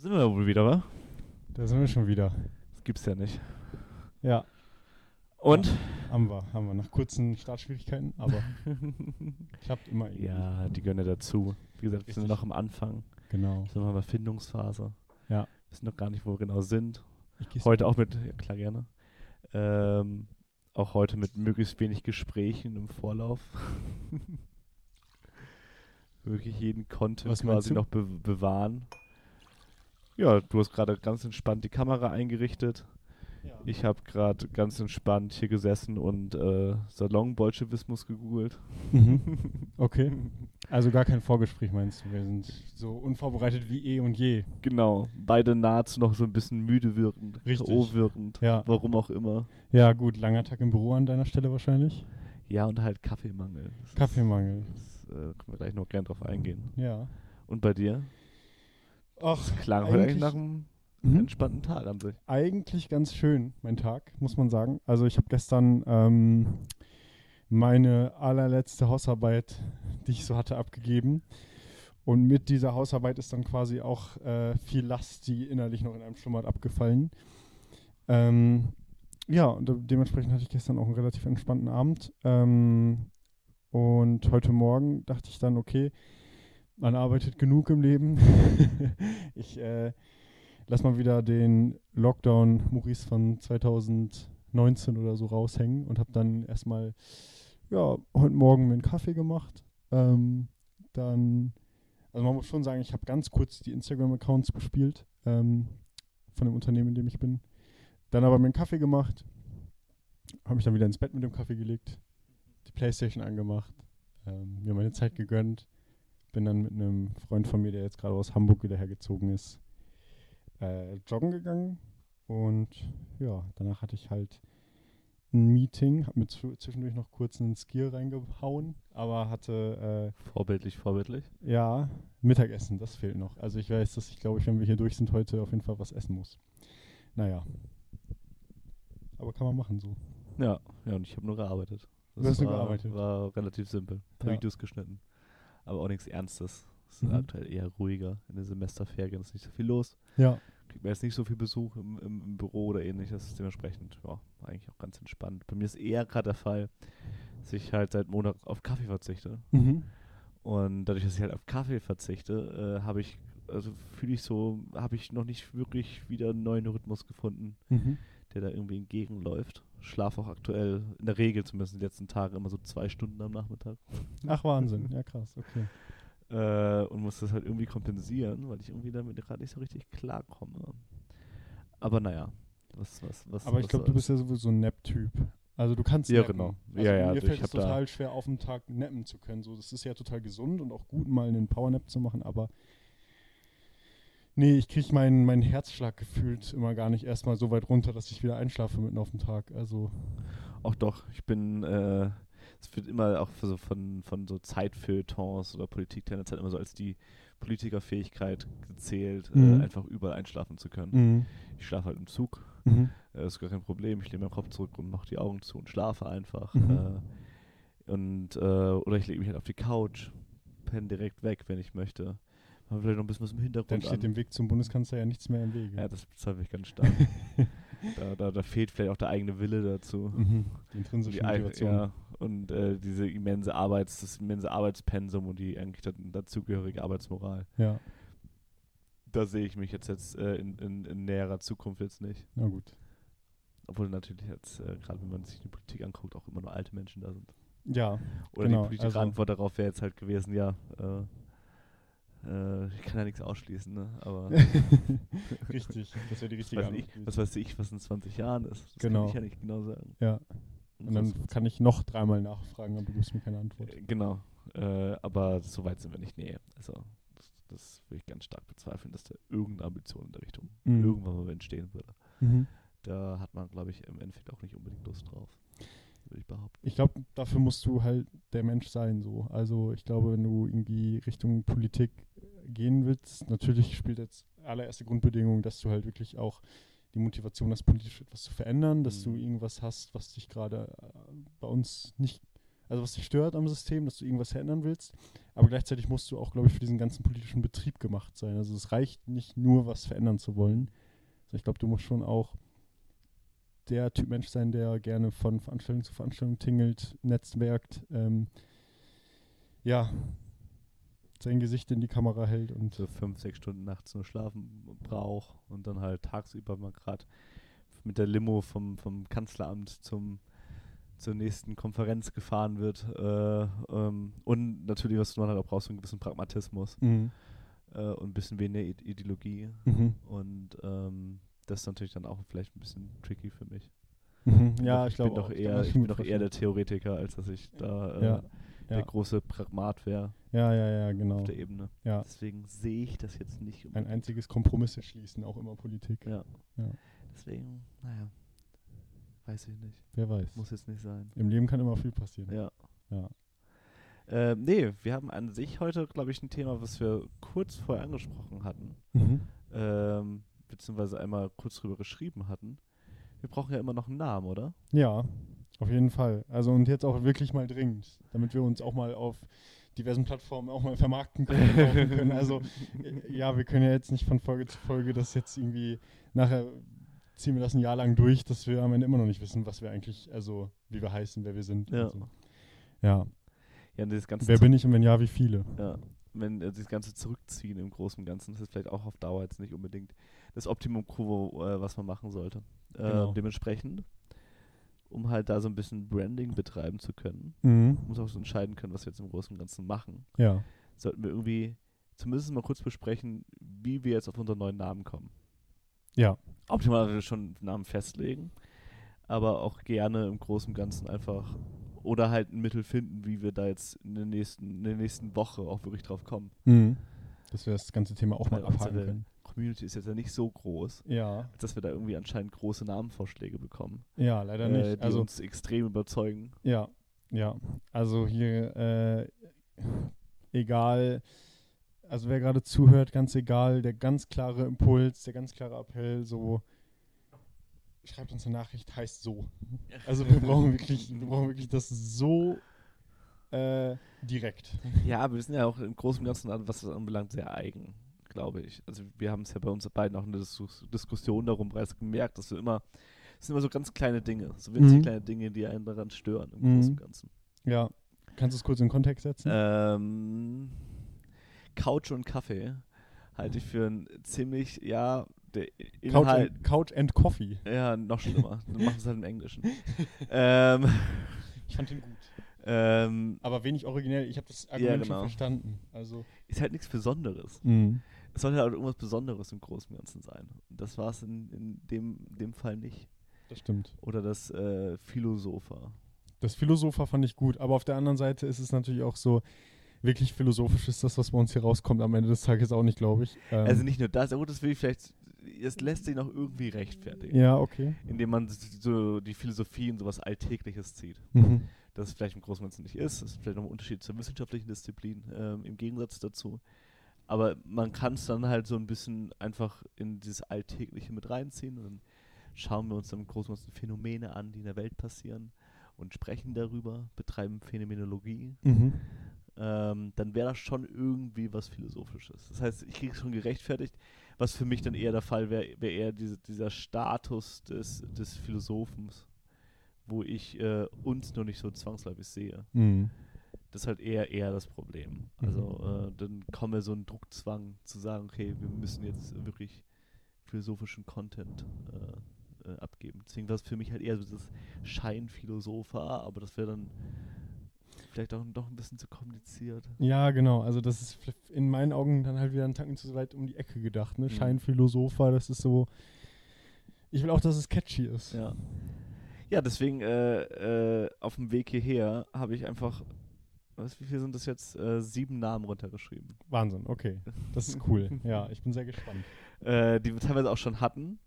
Sind wir wohl wieder, wa? Da sind wir schon wieder. Das gibt's ja nicht. Ja, Und? haben wir, haben wir. Nach kurzen Startschwierigkeiten, aber klappt immer irgendwie. ja, die gehören ja dazu. Wie gesagt, wir sind noch am Anfang. Genau. Wir sind noch in der Findungsphase. Ja. Wissen noch gar nicht, wo wir genau sind. Heute auch mit, ja klar, gerne. Ähm, auch heute mit möglichst wenig Gesprächen im Vorlauf. Wirklich jeden Content Was quasi noch be bewahren. Ja, du hast gerade ganz entspannt die Kamera eingerichtet. Ja. Ich habe gerade ganz entspannt hier gesessen und äh, Salon-Bolschewismus gegoogelt. Mhm. Okay. Also gar kein Vorgespräch meinst du? Wir sind so unvorbereitet wie eh und je. Genau, beide nahezu noch so ein bisschen müde wirkend, Richtig. Wirkend, Ja. warum auch immer. Ja, gut, langer Tag im Büro an deiner Stelle wahrscheinlich. Ja, und halt Kaffeemangel. Das Kaffeemangel. Ist, das, äh, können wir gleich noch gern drauf eingehen. Ja. Und bei dir? Ach, Klang heute eigentlich nach einem Mhm. entspannten Tag an sich. eigentlich ganz schön, mein Tag, muss man sagen. Also ich habe gestern ähm, meine allerletzte Hausarbeit, die ich so hatte, abgegeben. Und mit dieser Hausarbeit ist dann quasi auch äh, viel Last, die innerlich noch in einem schlummert, abgefallen. Ähm, ja, und de- dementsprechend hatte ich gestern auch einen relativ entspannten Abend. Ähm, und heute Morgen dachte ich dann, okay, man arbeitet genug im Leben. ich äh, lass mal wieder den Lockdown Maurice von 2019 oder so raushängen und habe dann erstmal, ja, heute Morgen mir einen Kaffee gemacht. Ähm, dann, also man muss schon sagen, ich habe ganz kurz die Instagram-Accounts bespielt ähm, von dem Unternehmen, in dem ich bin. Dann aber mir einen Kaffee gemacht, habe mich dann wieder ins Bett mit dem Kaffee gelegt, die Playstation angemacht, ähm, mir meine Zeit gegönnt, bin dann mit einem Freund von mir, der jetzt gerade aus Hamburg wieder hergezogen ist, äh, joggen gegangen und ja, danach hatte ich halt ein Meeting, habe mir zw- zwischendurch noch kurz einen Skill reingehauen, aber hatte Vorbildlich, vorbildlich. äh, ja Mittagessen, das fehlt noch. Also ich weiß, dass ich glaube, ich, wenn wir hier durch sind heute, auf jeden Fall was essen muss. Naja. Aber kann man machen so. Ja, ja, und ich habe nur gearbeitet. Du hast nur war, gearbeitet. war relativ simpel. Ein paar Ja. Videos geschnitten. Aber auch nichts Ernstes. Es ist Mhm. aktuell eher ruhiger. In den Semesterferien ist nicht so viel los. Ja. Kriegt man jetzt nicht so viel Besuch im, im, im Büro oder ähnliches. Dementsprechend, ja, eigentlich auch ganz entspannt. Bei mir ist eher gerade der Fall, dass ich halt seit Montag auf Kaffee verzichte. Mhm. Und dadurch, dass ich halt auf Kaffee verzichte, äh, habe ich, also fühle ich so, habe ich noch nicht wirklich wieder einen neuen Rhythmus gefunden, Mhm. der da irgendwie entgegenläuft. Schlafe auch aktuell, in der Regel zumindest in den letzten Tagen, immer so zwei Stunden am Nachmittag. Ach Wahnsinn, ja krass, okay. Äh, und muss das halt irgendwie kompensieren, weil ich irgendwie damit gerade nicht so richtig klarkomme. Aber naja, was, was, was. Aber ich glaube, du bist ja sowieso ein Nap-Typ. Also du kannst Ja, nappen. genau. Also Ja, ja, mir ich fällt es total schwer, auf dem Tag nappen zu können. So, das ist ja total gesund und auch gut, mal einen Powernap zu machen, aber nee, ich kriege meinen mein Herzschlag gefühlt immer gar nicht erstmal so weit runter, dass ich wieder einschlafe mitten auf dem Tag. Also, Auch doch, ich bin, äh, es wird immer auch so von, von so Zeitfeuilletons oder Politiktendenz halt immer so als die Politikerfähigkeit gezählt, Mhm. äh, einfach überall einschlafen zu können. mhm. Ich schlafe halt im Zug, Mhm. äh, ist gar kein Problem. Ich lehne meinen Kopf zurück und mache die Augen zu und schlafe einfach. Mhm. Äh, und, äh, oder ich lege mich halt auf die Couch, penne direkt weg, wenn ich möchte. Mal vielleicht noch ein bisschen was im dann Hintergrund steht an. dem Weg zum Bundeskanzler ja nichts mehr im Wege. Ja, das bezweifle ich ganz stark. da, da, da fehlt vielleicht auch der eigene Wille dazu. mhm. Die intrinsische die ein- Motivation. ja, und äh, diese immense Arbeits, das immense Arbeitspensum und die eigentlich da, dazugehörige Arbeitsmoral. ja, Da sehe ich mich jetzt, jetzt äh, in, in, in näherer Zukunft jetzt nicht. na gut. Obwohl natürlich jetzt, äh, gerade wenn man sich die Politik anguckt, auch immer nur alte Menschen da sind. Ja, Oder Genau, die politische also- Antwort darauf wäre jetzt halt gewesen, ja, äh, äh, ich kann ja nichts ausschließen, ne? aber richtig. Das wäre die was richtige weiß, ich, Antwort. was weiß ich, was in 20 Jahren ist. Das Genau. kann ich ja nicht genau sagen. Ja, und dann kann ich noch dreimal nachfragen, aber du gibst mir keine Antwort. Äh, Genau. Äh, aber so weit sind wir nicht. Nee. Also, das, das würde ich ganz stark bezweifeln, dass da irgendeine Ambition in der Richtung Mhm. irgendwann mal entstehen würde. Mhm. Da hat man, glaube ich, im Endeffekt auch nicht unbedingt Lust drauf. Würde ich behaupten. Ich glaube, dafür musst du halt der Mensch sein, so. Also ich glaube, wenn du irgendwie Richtung Politik gehen willst, natürlich spielt jetzt allererste Grundbedingung, dass du halt wirklich auch die Motivation hast, politisch etwas zu verändern, dass du Mhm. irgendwas hast, was dich gerade äh, bei uns nicht, also was dich stört am System, dass du irgendwas verändern willst. Aber gleichzeitig musst du auch, glaube ich, für diesen ganzen politischen Betrieb gemacht sein. Also es reicht nicht nur, was verändern zu wollen. Also ich glaube, du musst schon auch der Typ Mensch sein, der gerne von Veranstaltung zu Veranstaltung tingelt, netzwerkt, ähm, ja, sein Gesicht in die Kamera hält und so fünf, sechs Stunden nachts nur schlafen braucht und dann halt tagsüber mal gerade mit der Limo vom, vom Kanzleramt zum zur nächsten Konferenz gefahren wird. Äh, ähm, und natürlich, was man halt auch braucht, so einen gewissen Pragmatismus mhm. äh, und ein bisschen weniger I Ideologie. Mhm. Und ähm, das ist natürlich dann auch vielleicht ein bisschen tricky für mich. Mhm. Ja, ich, ich glaube bin doch eher, ich bin doch eher der Theoretiker, als dass ich da äh, Ja, der ja. große Pragmat wäre Ja, ja, ja, genau. auf der Ebene. Ja. Deswegen sehe ich das jetzt nicht. Ein einziges Kompromisse schließen, auch immer Politik. Ja. Ja. Deswegen, naja, weiß ich nicht. Wer weiß. Muss jetzt nicht sein. Im Leben kann immer viel passieren. Ja. Ja. Ähm, nee, wir haben an sich heute, glaube ich, ein Thema, was wir kurz vorher angesprochen hatten. Mhm. Ähm, beziehungsweise einmal kurz drüber geschrieben hatten. Wir brauchen ja immer noch einen Namen, oder? Ja, auf jeden Fall. Also und jetzt auch wirklich mal dringend, damit wir uns auch mal auf diversen Plattformen auch mal vermarkten können. Also äh, ja, wir können ja jetzt nicht von Folge zu Folge das jetzt irgendwie nachher ziehen wir das ein Jahr lang durch, dass wir am Ende immer noch nicht wissen, was wir eigentlich, also wie wir heißen, wer wir sind. Ja. so. ja. Ja, und dieses ganze Wer bin ich und wenn ja, wie viele? Ja, wenn äh, das ganze Zurückziehen im Großen und Ganzen, das ist vielleicht auch auf Dauer jetzt nicht unbedingt das Optimum quo, äh, was man machen sollte. Äh, Genau. Dementsprechend, um halt da so ein bisschen Branding betreiben zu können, Mhm. muss auch so entscheiden können, was wir jetzt im Großen und Ganzen machen, Ja. sollten wir irgendwie zumindest mal kurz besprechen, wie wir jetzt auf unseren neuen Namen kommen. Ja. Optimalerweise schon einen Namen festlegen, aber auch gerne im Großen und Ganzen einfach oder halt ein Mittel finden, wie wir da jetzt in der nächsten, in der nächsten Woche auch wirklich drauf kommen. Mhm. Dass wir das ganze Thema auch mal abhaken unsere können. Community ist jetzt ja nicht so groß, Ja. dass wir da irgendwie anscheinend große Namenvorschläge bekommen, Ja, leider äh, nicht. die Also uns extrem überzeugen. Ja, ja. Also hier, äh, egal, also wer gerade zuhört, ganz egal, der ganz klare Impuls, der ganz klare Appell, so, schreibt uns eine Nachricht, heißt so. Also wir brauchen wirklich, wir brauchen wirklich das so äh, direkt. Ja, aber wir sind ja auch im Großen und Ganzen, was das anbelangt, sehr eigen, glaube ich. Also wir haben es ja bei uns beiden auch in der Dis Diskussion darum bereits gemerkt, dass wir immer, es sind immer so ganz kleine Dinge, so winzig Mhm. kleine Dinge, die einen daran stören im Mhm. Großen und Ganzen. Ja. Kannst du es kurz in Kontext setzen? Ähm, Couch und Kaffee halte ich für ein ziemlich, ja, der Couch, Inhalt, and, Couch and Coffee. ja, noch schlimmer. Dann machen es halt im Englischen. ähm, Ich fand den gut. ähm, Aber wenig originell. Ich habe das Argument genau. schon verstanden. Also. ist halt nichts Besonderes. Mhm. Es sollte halt irgendwas Besonderes im Großen und Ganzen sein. Und das war es in, in dem, dem Fall nicht. Das stimmt. Oder das äh, Philosopher. Das Philosopher fand ich gut, aber auf der anderen Seite ist es natürlich auch so, wirklich philosophisch ist das, was bei uns hier rauskommt, am Ende des Tages auch nicht, glaube ich. Ähm, Also nicht nur das, aber das will ich vielleicht, es lässt sich noch irgendwie rechtfertigen. Ja, okay. Indem man so die Philosophie in sowas Alltägliches zieht. Mhm. Das vielleicht im Großen und Ganzen nicht ist. Das ist vielleicht noch ein Unterschied zur wissenschaftlichen Disziplin ähm, im Gegensatz dazu. Aber man kann es dann halt so ein bisschen einfach in dieses Alltägliche mit reinziehen und dann schauen wir uns dann im Großen und Ganzen Phänomene an, die in der Welt passieren und sprechen darüber, betreiben Phänomenologie. Mhm. Ähm, dann wäre das schon irgendwie was Philosophisches. Das heißt, ich kriege es schon gerechtfertigt. Was für mich dann eher der Fall wäre, wäre eher diese, dieser Status des, des Philosophens, wo ich äh, uns noch nicht so zwangsläufig sehe. Mhm. Das ist halt eher eher das Problem. Also äh, dann kommt mir so ein Druckzwang zu sagen, okay, wir müssen jetzt wirklich philosophischen Content äh, äh, abgeben. Deswegen war es für mich halt eher so das Scheinphilosopher, aber das wäre dann vielleicht auch doch ein bisschen zu kompliziert. Ja, genau. Also das ist in meinen Augen dann halt wieder einen Tacken zu weit um die Ecke gedacht. Ne? Mhm. Scheinphilosopher, das ist so. Ich will auch, dass es catchy ist. Ja. Ja, deswegen äh, äh, auf dem Weg hierher habe ich einfach, was, wie viel sind das jetzt? Äh, sieben Namen runtergeschrieben. Wahnsinn, okay. Das ist cool. ja, ich bin sehr gespannt. Äh, die wir teilweise auch schon hatten.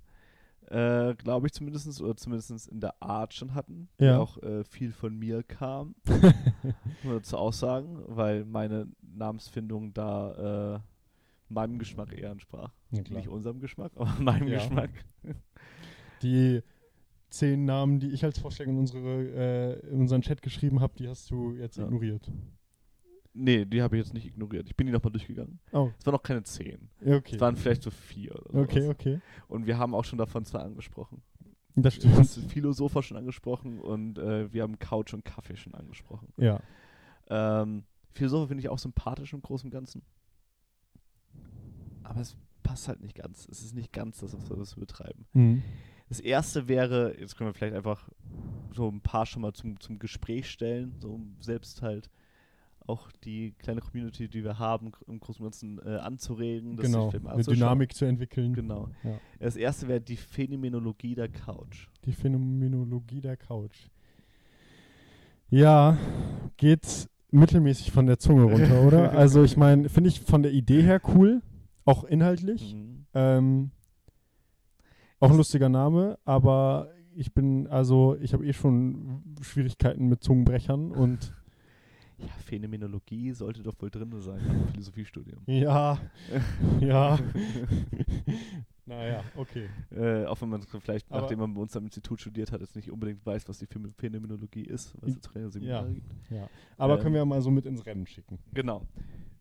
Äh, Glaube ich zumindest, oder zumindest in der Art schon hatten. Die Ja. auch äh, viel von mir kam, muss man dazu auch sagen, weil meine Namensfindung da äh, meinem Geschmack eher entsprach. Klar. Nicht unserem Geschmack, aber meinem Ja. Geschmack. Die zehn Namen, die ich als Vorschlag in, unsere, äh, in unseren Chat geschrieben habe, die hast du jetzt Ja. ignoriert. Nee, die habe ich jetzt nicht ignoriert. Ich bin die nochmal durchgegangen. Oh, Es waren noch keine zehn. okay. Es waren vielleicht so vier oder Okay, sowas. okay. Und wir haben auch schon davon zwei angesprochen. Das Du hast stimmt. Philosopher schon angesprochen und äh, wir haben Couch und Kaffee schon angesprochen. Ja. Ähm, Philosopher finde ich auch sympathisch im Großen und Ganzen. Aber es passt halt nicht ganz. Es ist nicht ganz das, was wir was wir betreiben. Mhm. Das erste wäre, jetzt können wir vielleicht einfach so ein paar schon mal zum, zum Gespräch stellen, so um selbst halt auch die kleine Community, die wir haben, im Großen und Ganzen äh, anzuregen. Genau. Eine. Dynamik zu entwickeln. Genau. Ja. Das erste wäre die Phänomenologie der Couch. Die Phänomenologie der Couch. Ja, geht mittelmäßig von der Zunge runter, oder? Also ich meine, finde ich von der Idee her cool, auch inhaltlich. Mhm. Ähm, auch ein lustiger Name, aber ich bin, also ich habe eh schon Schwierigkeiten mit Zungenbrechern und Ja, Phänomenologie sollte doch wohl drin sein im Philosophiestudium. ja, ja. naja, okay. Äh, auch wenn man vielleicht, Aber- nachdem man bei uns am Institut studiert hat, jetzt nicht unbedingt weiß, was die Phäno- Phänomenologie ist, was I- es keine Seminare ja. gibt. Aber Ähm, können wir ja mal so mit ins Rennen schicken. Genau.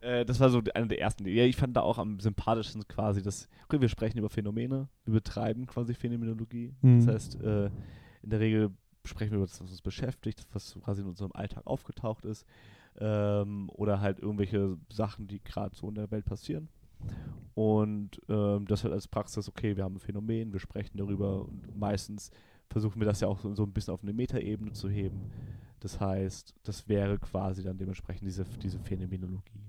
Äh, das war so eine der ersten. Ja, ich fand da auch am sympathischsten quasi, dass, okay, wir sprechen über Phänomene, wir betreiben quasi Phänomenologie. Mhm. Das heißt, äh, in der Regel sprechen wir über das, was uns beschäftigt, was quasi in unserem Alltag aufgetaucht ist. Ähm, oder halt irgendwelche Sachen, die gerade so in der Welt passieren. Und ähm, das halt als Praxis, okay, wir haben ein Phänomen, wir sprechen darüber und meistens versuchen wir das ja auch so, so ein bisschen auf eine Metaebene zu heben. Das heißt, das wäre quasi dann dementsprechend diese, diese Phänomenologie.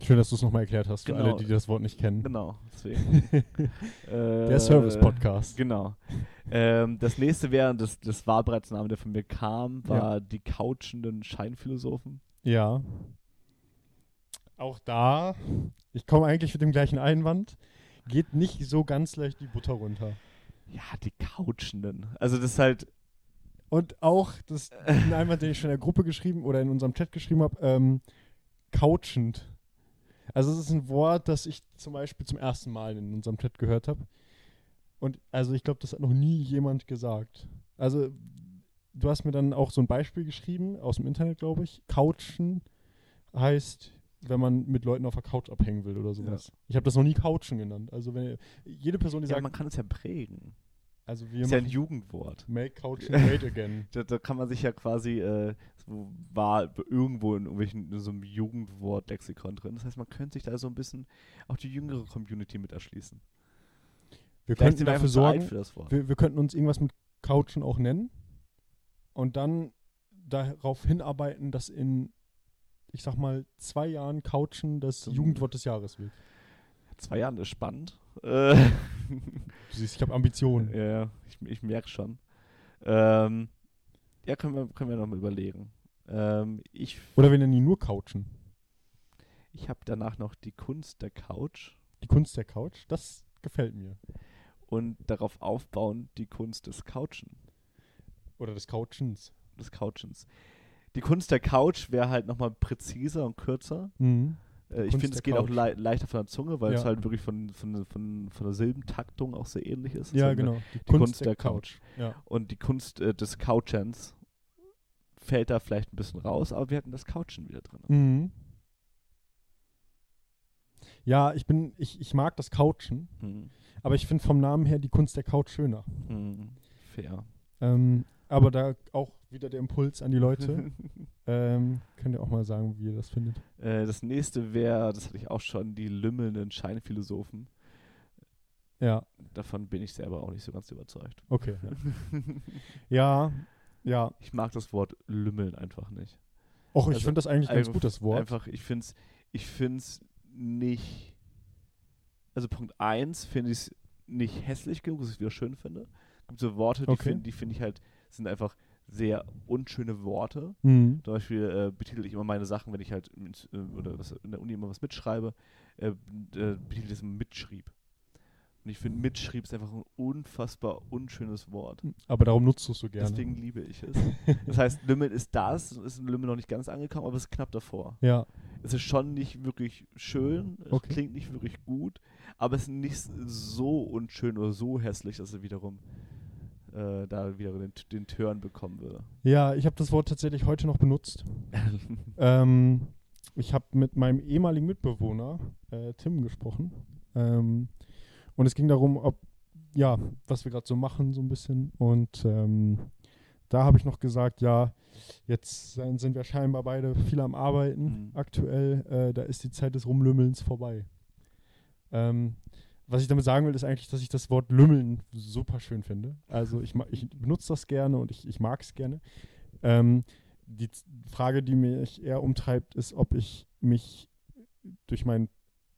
Schön, dass du es nochmal erklärt hast für Genau. alle, die das Wort nicht kennen. Genau, deswegen. Der Äh, Service-Podcast. Genau. Ähm, das nächste wäre, das, das war bereits ein Name, der von mir kam, war die couchenden Scheinphilosophen. Ja. Auch da, ich komme eigentlich mit dem gleichen Einwand, geht nicht so ganz leicht die Butter runter. Ja, die couchenden. Also das ist halt, Und auch, das ist ein Einwand, den ich schon in der Gruppe geschrieben oder in unserem Chat geschrieben habe, ähm, couchend. Also es ist ein Wort, das ich zum Beispiel zum ersten Mal in unserem Chat gehört habe. Und also ich glaube, das hat noch nie jemand gesagt. Also du hast mir dann auch so ein Beispiel geschrieben, aus dem Internet, glaube ich. Couchen heißt, wenn man mit Leuten auf der Couch abhängen will oder sowas. Ich habe das noch nie Couchen genannt. Also wenn jede Person, die ja, sagt, man kann es ja prägen. also wir ist ja ein Jugendwort. Make Couchen Great Again. Da, da kann man sich ja quasi, äh, so war irgendwo in irgendwelchen in so einem Jugendwort-Lexikon drin. Das heißt, man könnte sich da so ein bisschen auch die jüngere Community mit erschließen. Wir Vielleicht könnten wir dafür sorgen, für das Wort. wir, wir könnten uns irgendwas mit Couchen auch nennen und dann darauf hinarbeiten, dass in, ich sag mal, zwei Jahren Couchen das Zum- Jugendwort des Jahres wird. Zwei Jahren ist spannend. Äh, Du siehst, ich habe Ambitionen. ja, ich, ich merke schon. Ähm, ja, können wir, können wir nochmal überlegen. Ähm, ich Oder wir nennen ihn nur Couchen. ich habe danach noch die Kunst der Couch Die Kunst der Couch, das gefällt mir. und darauf aufbauen die Kunst des Couchen, Oder des Couchens. des Couchens. Die Kunst der Couch wäre halt nochmal präziser und kürzer. Mhm. Äh, ich Kunst finde, es der geht auch Couch. lei leichter von der Zunge, weil es Ja. halt wirklich von, von, von, von der Silbentaktung auch sehr ähnlich ist. Ja, genau. Die, Kunst der Couch. Ja. Und die Kunst äh, des Couchens fällt da vielleicht ein bisschen raus, aber wir hatten das Couchen wieder drin. Mhm. Ja, ich bin, ich, ich mag das Couchen, Hm. aber ich finde vom Namen her die Kunst der Couch schöner. Hm. Fair. Ähm, aber da auch wieder der Impuls an die Leute. ähm, könnt ihr auch mal sagen, wie ihr das findet. äh, das nächste wäre, das hatte ich auch schon, die lümmelnden Scheinphilosophen. Ja, Davon bin ich selber auch nicht so ganz überzeugt. okay. Ja, ja. ja. Ich mag das Wort lümmeln einfach nicht. Och, ich Also finde das eigentlich ganz einfach- gut, das Wort. Einfach, ich finde es ich find's nicht. Also Punkt 1 finde ich es nicht hässlich genug, dass ich es wieder schön finde. Es gibt so Worte, die Okay. finde die finde ich halt, sind einfach sehr unschöne Worte. Mhm. Zum Beispiel äh, betitel ich immer meine Sachen, wenn ich halt mit, äh, oder was, in der Uni immer was mitschreibe, äh, äh, betitel ich das mitschrieb. Und ich finde, mitschrieb ist einfach ein unfassbar unschönes Wort. Aber darum nutzt du es so gerne. Deswegen liebe ich es. Das heißt, Lümmel ist das, ist in Lümmel noch nicht ganz angekommen, aber es ist knapp davor. ja, Es ist schon nicht wirklich schön, es Okay. klingt nicht wirklich gut, aber es ist nicht so unschön oder so hässlich, dass es wiederum äh, da wieder den, den Turn bekommen würde. Ja, ich habe das Wort tatsächlich heute noch benutzt. ähm, ich habe mit meinem ehemaligen Mitbewohner äh, Tim gesprochen. Ähm, und es ging darum, ob, ja, was wir gerade so machen, so ein bisschen. Und ähm, da habe ich noch gesagt, ja, jetzt sind wir scheinbar beide viel am Arbeiten Mhm. aktuell. Äh, da ist die Zeit des Rumlümmelns vorbei. Ähm, was ich damit sagen will, ist eigentlich, dass ich das Wort Lümmeln super schön finde. Also ich, ich benutze das gerne und ich, ich mag es gerne. Ähm, die Frage, die mich eher umtreibt, ist, ob ich mich durch meinen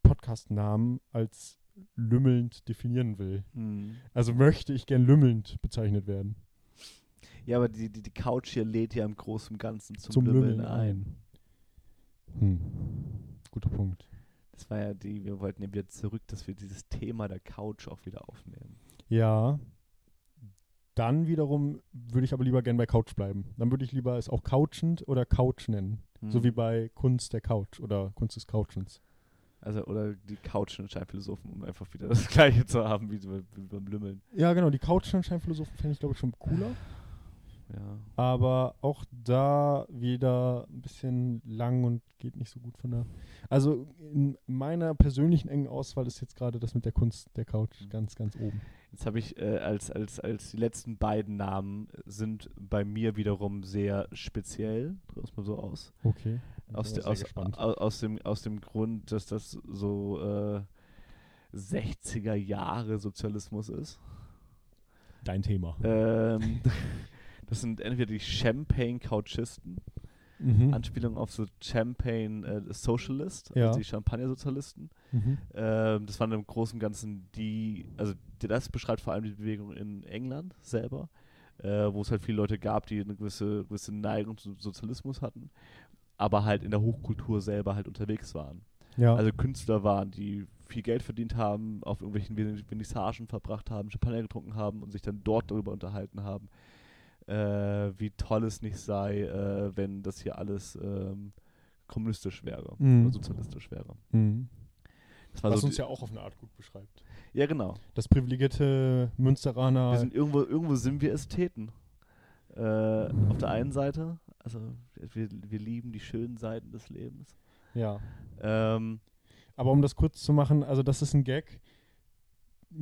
Podcast-Namen als lümmelnd definieren will. Hm. Also möchte ich gern lümmelnd bezeichnet werden. Ja, aber die, die, die Couch hier lädt ja im Großen und Ganzen zum, Zum, Lümmeln, Lümmeln ein. ein. Hm. Guter Punkt. Das war ja die, wir wollten ja wieder zurück, dass wir dieses Thema der Couch auch wieder aufnehmen. Ja. Dann wiederum würde ich aber lieber gern bei Couch bleiben. Dann würde ich lieber es auch couchend oder Couch nennen. So Hm. wie bei Kunst der Couch oder Kunst des Couchens. Also, oder die Couch und Scheinphilosophen, um einfach wieder das Gleiche zu haben wie, so- beim Lümmeln. Ja, genau. Die Couch-Scheinphilosophen fände ich, glaube ich, schon cooler. Ja. Aber auch da wieder ein bisschen lang und geht nicht so gut von der. Also in meiner persönlichen engen Auswahl ist jetzt gerade das mit der Kunst der Couch Mhm. ganz, ganz oben. Jetzt habe ich äh, als, als, als die letzten beiden Namen sind bei mir wiederum sehr speziell, drücken wir mal so aus. Okay. Aus, bin de, aus, aus, aus, dem, aus dem Grund, dass das so äh, 60er Jahre Sozialismus ist. Dein Thema. Ähm, das sind entweder die Champagne-Couchisten, Mhm. Anspielung auf so Champagne äh, Socialist, Ja. also die Champagner-Sozialisten. Mhm. Ähm, das waren im Großen und Ganzen die, also das beschreibt vor allem die Bewegung in England selber, äh, wo es halt viele Leute gab, die eine gewisse, gewisse Neigung zum Sozialismus hatten, aber halt in der Hochkultur selber halt unterwegs waren. Ja. Also Künstler waren, die viel Geld verdient haben, auf irgendwelchen Ven- Vernissagen verbracht haben, Champagner getrunken haben und sich dann dort darüber unterhalten haben, äh, wie toll es nicht sei, äh, wenn das hier alles ähm, kommunistisch wäre Mhm. oder sozialistisch wäre. mhm. Das war Was so uns ja auch auf eine Art gut beschreibt. ja, genau. Das privilegierte Münsteraner. Wir sind irgendwo, irgendwo sind wir Ästheten. Äh, auf der einen Seite, also wir, wir lieben die schönen Seiten des Lebens. ja. Ähm, Aber um das kurz zu machen, also das ist ein Gag,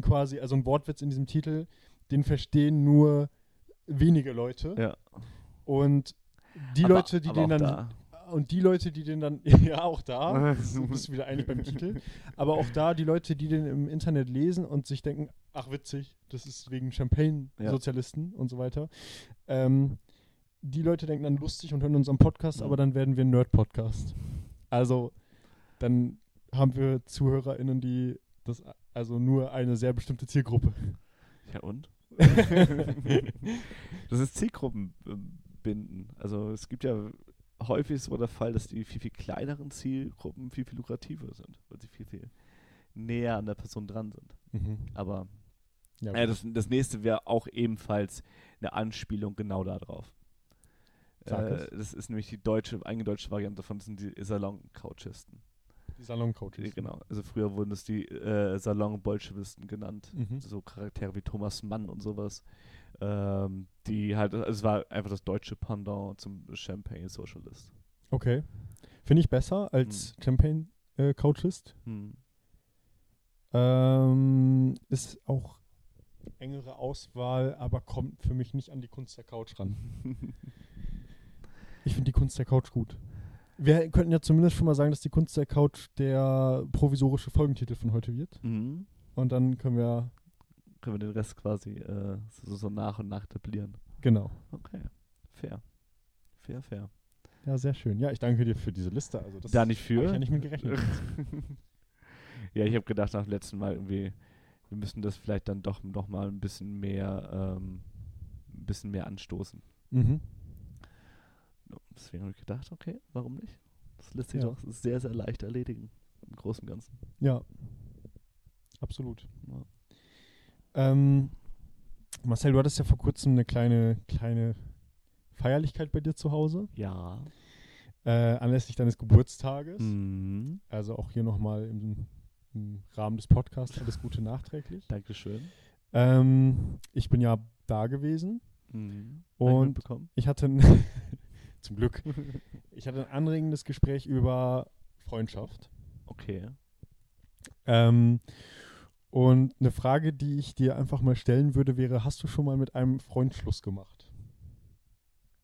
quasi, also ein Wortwitz in diesem Titel, den verstehen nur wenige Leute. ja. Und die Aber- Leute, die den dann, da. und die Leute, die den dann, ja auch da, du bist wieder eigentlich beim Titel, aber auch da die Leute, die den im Internet lesen und sich denken, ach witzig, das ist wegen Champagne-Sozialisten und so weiter. Ähm, die Leute denken dann lustig und hören unseren Podcast, Mhm. aber dann werden wir ein Nerd-Podcast. Also dann haben wir ZuhörerInnen, die das, also nur eine sehr bestimmte Zielgruppe. Ja und? das ist Zielgruppenbinden. Also es gibt ja häufig so der Fall, dass die viel, viel kleineren Zielgruppen viel, viel lukrativer sind, weil sie viel, viel näher an der Person dran sind. Mhm. Aber Ja, ja, das, das nächste wäre auch ebenfalls eine Anspielung genau darauf. Äh, das ist nämlich die deutsche, eingedeutschte Variante davon, das sind die Salon-Couchisten. Die Salon-Coaches. Genau. Also früher wurden es die äh, Salon-Bolschewisten genannt. Mhm. so Charaktere wie Thomas Mann und sowas, ähm, die halt, also es war einfach das deutsche Pendant zum Champagne Socialist. Okay. Finde ich besser als Champagne-Coachist. Hm. Ähm, ist auch engere Auswahl, aber kommt für mich nicht an die Kunst der Couch ran. Ich finde die Kunst der Couch gut. Wir könnten ja zumindest schon mal sagen, dass die Kunst der Couch der provisorische Folgentitel von heute wird. mhm. Und dann können wir, Können wir den Rest quasi äh, so, so nach und nach etablieren. genau. Okay, fair. Fair, fair. Ja, sehr schön. Ja, ich danke dir für diese Liste. Also das da nicht hab für. ich ja nicht mit gerechnet. ja, ich habe gedacht nach dem letzten Mal irgendwie, wir müssen das vielleicht dann doch noch mal ein bisschen mehr, ähm, ein bisschen mehr anstoßen. mhm. Deswegen habe ich gedacht, okay, warum nicht? Das lässt sich Ja. doch sehr, sehr leicht erledigen. Im Großen und Ganzen. Ja, absolut. Ja. Ähm, Marcel, du hattest ja vor kurzem eine kleine, kleine Feierlichkeit bei dir zu Hause, Ja. äh, anlässlich deines Geburtstages. Mhm. Also auch hier nochmal im, im Rahmen des Podcasts alles Gute nachträglich. Dankeschön. Ähm, ich bin ja da gewesen. Mhm. Und ich hatte zum Glück, ich hatte ein anregendes Gespräch über Freundschaft. Okay. Ähm, und eine Frage, die ich dir einfach mal stellen würde, wäre: Hast du schon mal mit einem Freund Schluss gemacht?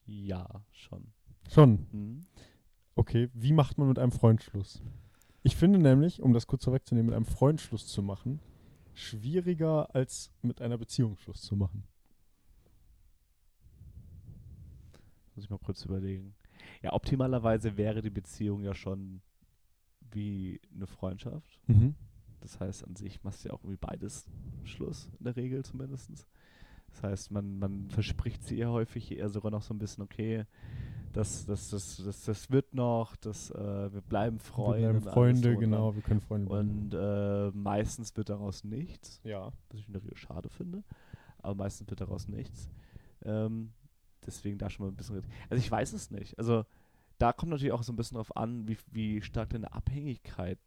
Ja, schon. Schon. Mhm. Okay, wie macht man mit einem Freund Schluss? Ich finde nämlich, um das kurz vorwegzunehmen, mit einem Freund Schluss zu machen, schwieriger als mit einer Beziehung Schluss zu machen. Muss ich mal kurz überlegen. Ja, optimalerweise wäre die Beziehung ja schon wie eine Freundschaft. Mhm. Das heißt, an sich machst du ja auch irgendwie beides Schluss, in der Regel zumindest. Das heißt, man, man verspricht sie eher häufig eher sogar noch so ein bisschen, okay, das, das, das, das, das wird noch, das, äh, wir bleiben Freunde. wir bleiben Freunde, dran. genau, wir können Freunde bleiben. Und äh, meistens wird daraus nichts, ja. was ich in der Regel schade finde, aber meistens wird daraus nichts. Ähm, deswegen da schon mal ein bisschen. Also ich weiß es nicht. Also da kommt natürlich auch so ein bisschen drauf an, wie, wie stark deine Abhängigkeit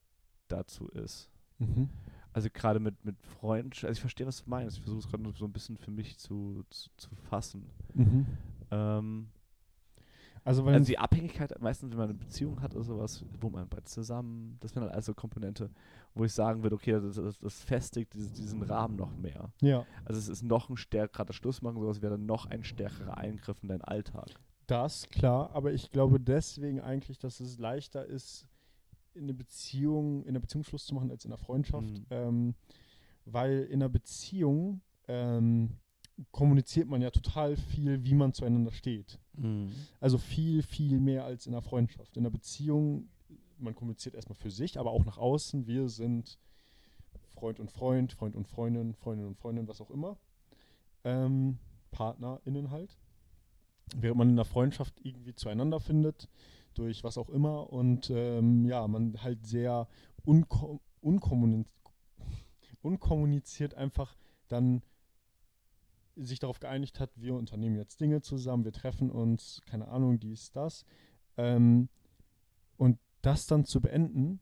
dazu ist. Mhm. Also gerade mit, mit Freundschaft, also ich verstehe, was du meinst. Ich versuche es gerade so ein bisschen für mich zu, zu, zu fassen. Mhm. Ähm, Also, wenn also die Abhängigkeit, meistens wenn man eine Beziehung hat oder sowas, wo man bald zusammen, das wären halt also Komponente, wo ich sagen würde, okay, das, das, das festigt diesen, diesen Rahmen noch mehr. ja, Also es ist noch ein stärkerer Schluss machen, sowas wäre dann noch ein stärkerer Eingriff in deinen Alltag. das klar, aber ich glaube deswegen eigentlich, dass es leichter ist, in eine Beziehung, in einer Beziehung Schluss zu machen als in einer Freundschaft, Mhm. ähm, weil in einer Beziehung ähm, kommuniziert man ja total viel, wie man zueinander steht. Also viel, viel mehr als in einer Freundschaft. In einer Beziehung, man kommuniziert erstmal für sich, aber auch nach außen. Wir sind Freund und Freund, Freund und Freundin, Freundin und Freundin, was auch immer. Ähm, PartnerInnen halt. Während man in einer Freundschaft irgendwie zueinander findet, durch was auch immer. Und ähm, ja, man halt sehr unko unkommuniz unkommuniziert einfach dann sich darauf geeinigt hat, wir unternehmen jetzt Dinge zusammen, wir treffen uns, keine Ahnung, dies, das. Ähm, und das dann zu beenden,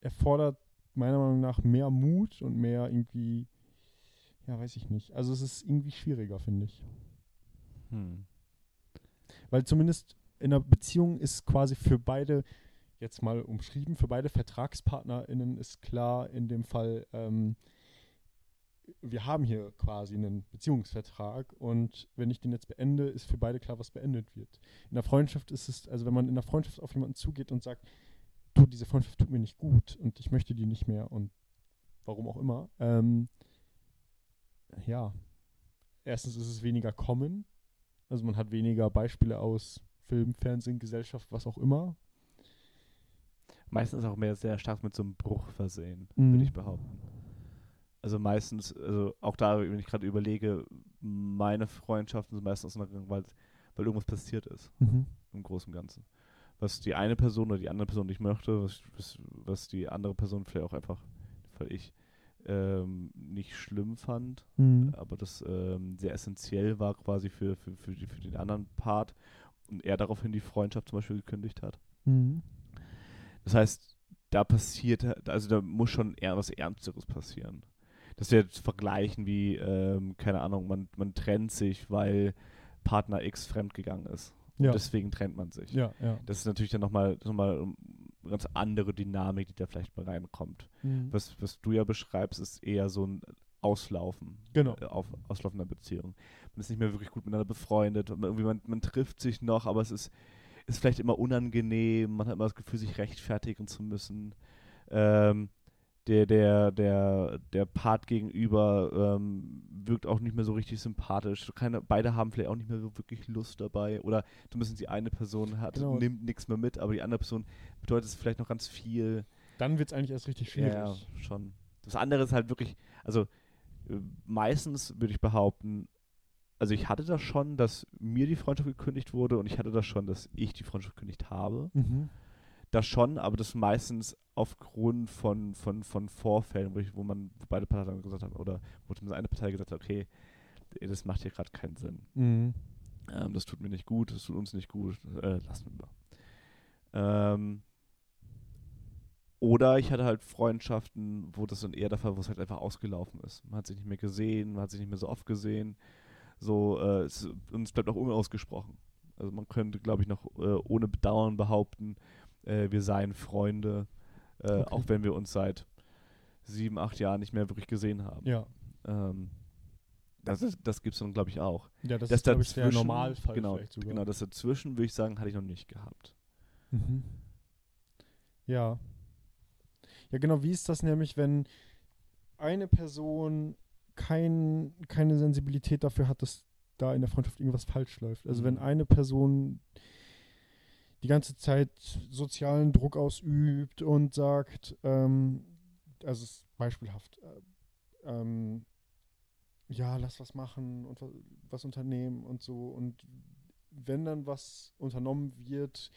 erfordert meiner Meinung nach mehr Mut und mehr irgendwie, ja, weiß ich nicht. Also es ist irgendwie schwieriger, finde ich. Hm. Weil zumindest in einer Beziehung ist quasi für beide, jetzt mal umschrieben, für beide VertragspartnerInnen ist klar in dem Fall, ähm, wir haben hier quasi einen Beziehungsvertrag und wenn ich den jetzt beende, ist für beide klar, was beendet wird. In der Freundschaft ist es, also wenn man in der Freundschaft auf jemanden zugeht und sagt, du, diese Freundschaft tut mir nicht gut und ich möchte die nicht mehr und warum auch immer, ähm, ja, erstens ist es weniger common, also man hat weniger Beispiele aus Film, Fernsehen, Gesellschaft, was auch immer. Meistens auch mehr sehr stark mit so einem Bruch versehen, Mhm. würde ich behaupten. Also meistens, also auch da, wenn ich gerade überlege, meine Freundschaften sind meistens auseinandergegangen, weil, weil irgendwas passiert ist, im Großen und Ganzen. Was die eine Person oder die andere Person nicht möchte, was, was, was die andere Person vielleicht auch einfach, weil ich, ähm, nicht schlimm fand, Mhm. aber das ähm, sehr essentiell war quasi für, für, für, die, für den anderen Part und er daraufhin die Freundschaft zum Beispiel gekündigt hat. Mhm. Das heißt, da passiert, also da muss schon eher was Ernsteres passieren. Das wäre zu vergleichen wie, ähm, keine Ahnung, man, man trennt sich, weil Partner X fremdgegangen ist. Und Ja. deswegen trennt man sich. Ja, ja. Das ist natürlich dann nochmal noch mal eine ganz andere Dynamik, die da vielleicht mal reinkommt. Mhm. Was, was du ja beschreibst, ist eher so ein Auslaufen. Genau. Äh, auf, Auslaufen Beziehung. Man ist nicht mehr wirklich gut miteinander befreundet. Und irgendwie man, man trifft sich noch, aber es ist, ist vielleicht immer unangenehm. Man hat immer das Gefühl, sich rechtfertigen zu müssen. Ähm, der, der, der, der Part gegenüber ähm, wirkt auch nicht mehr so richtig sympathisch. Keine, beide haben vielleicht auch nicht mehr so wirklich Lust dabei. Oder zumindest die eine Person hat, Genau. nimmt nichts mehr mit, aber die andere Person bedeutet es vielleicht noch ganz viel. Dann wird es eigentlich erst richtig schwierig. Ja, schon. Das andere ist halt wirklich, also äh, meistens würde ich behaupten, also ich hatte das schon, dass mir die Freundschaft gekündigt wurde und ich hatte das schon, dass ich die Freundschaft gekündigt habe. Mhm. Das schon, aber das meistens aufgrund von, von, von Vorfällen, wo, ich, wo man wo beide Parteien gesagt haben, oder wo zumindest eine Partei gesagt hat, okay, das macht hier gerade keinen Sinn. Mhm. Ähm, das tut mir nicht gut, das tut uns nicht gut, äh, lassen wir mal. Ähm, Oder ich hatte halt Freundschaften, wo das dann eher der Fall, war, wo es halt einfach ausgelaufen ist. Man hat sich nicht mehr gesehen, man hat sich nicht mehr so oft gesehen. So, äh, es, und es bleibt auch unausgesprochen. Also man könnte, glaube ich, noch äh, ohne Bedauern behaupten, äh, wir seien Freunde, äh, Okay. auch wenn wir uns seit sieben, acht Jahren nicht mehr wirklich gesehen haben. Ja. Ähm, das ist, das gibt es dann, glaube ich, auch. Ja, das, Das ist, glaube ich, der Normalfall genau, vielleicht sogar. Genau, das dazwischen, würde ich sagen, hatte ich noch nicht gehabt. Mhm. Ja. Ja, genau. Wie ist das nämlich, wenn eine Person kein, keine Sensibilität dafür hat, dass da in der Freundschaft irgendwas falsch läuft? Also, wenn Mhm. eine Person die ganze Zeit sozialen Druck ausübt und sagt, ähm, also es ist beispielhaft, äh, ähm, ja, lass was machen und was, was unternehmen und so. Und wenn dann was unternommen wird,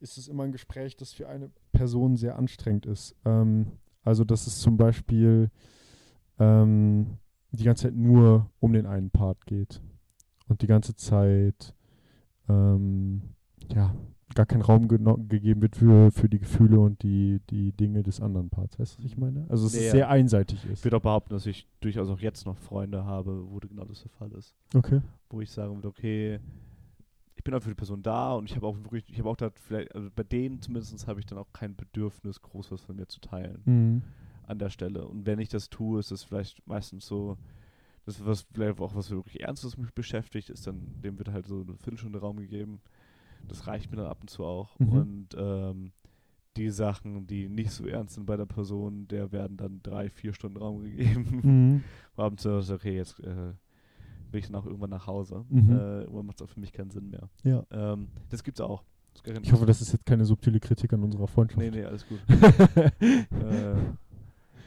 ist es immer ein Gespräch, das für eine Person sehr anstrengend ist. Ähm, also, dass es zum Beispiel ähm, die ganze Zeit nur um den einen Part geht und die ganze Zeit ähm, ja, gar kein Raum gegeben wird für, für die Gefühle und die, die Dinge des anderen Parts. Weißt du, was ich meine? Also, es ist ja. sehr einseitig Ich ist. würde auch behaupten, dass ich durchaus auch jetzt noch Freunde habe, wo genau das der Fall ist. Okay. Wo ich sagen würde, okay, ich bin auch für die Person da und ich habe auch wirklich, ich habe auch da vielleicht, also bei denen zumindest habe ich dann auch kein Bedürfnis, groß was von mir zu teilen Mhm. an der Stelle. Und wenn ich das tue, ist es vielleicht meistens so, das was vielleicht auch was wirklich Ernstes mich beschäftigt, ist dann, dem wird halt so eine Viertelstunde Raum gegeben. Das reicht mir dann ab und zu auch. Mhm. Und ähm, die Sachen, die nicht so ernst sind bei der Person, der werden dann drei, vier Stunden Raum gegeben. Mhm. abends so, okay, jetzt äh, will ich dann auch irgendwann nach Hause. Mhm. Äh, irgendwann macht es auch für mich keinen Sinn mehr. Ja. Ähm, das gibt's auch. Das Ich hoffe, das ist jetzt keine subtile Kritik an unserer Freundschaft. Nee, nee, alles gut. äh,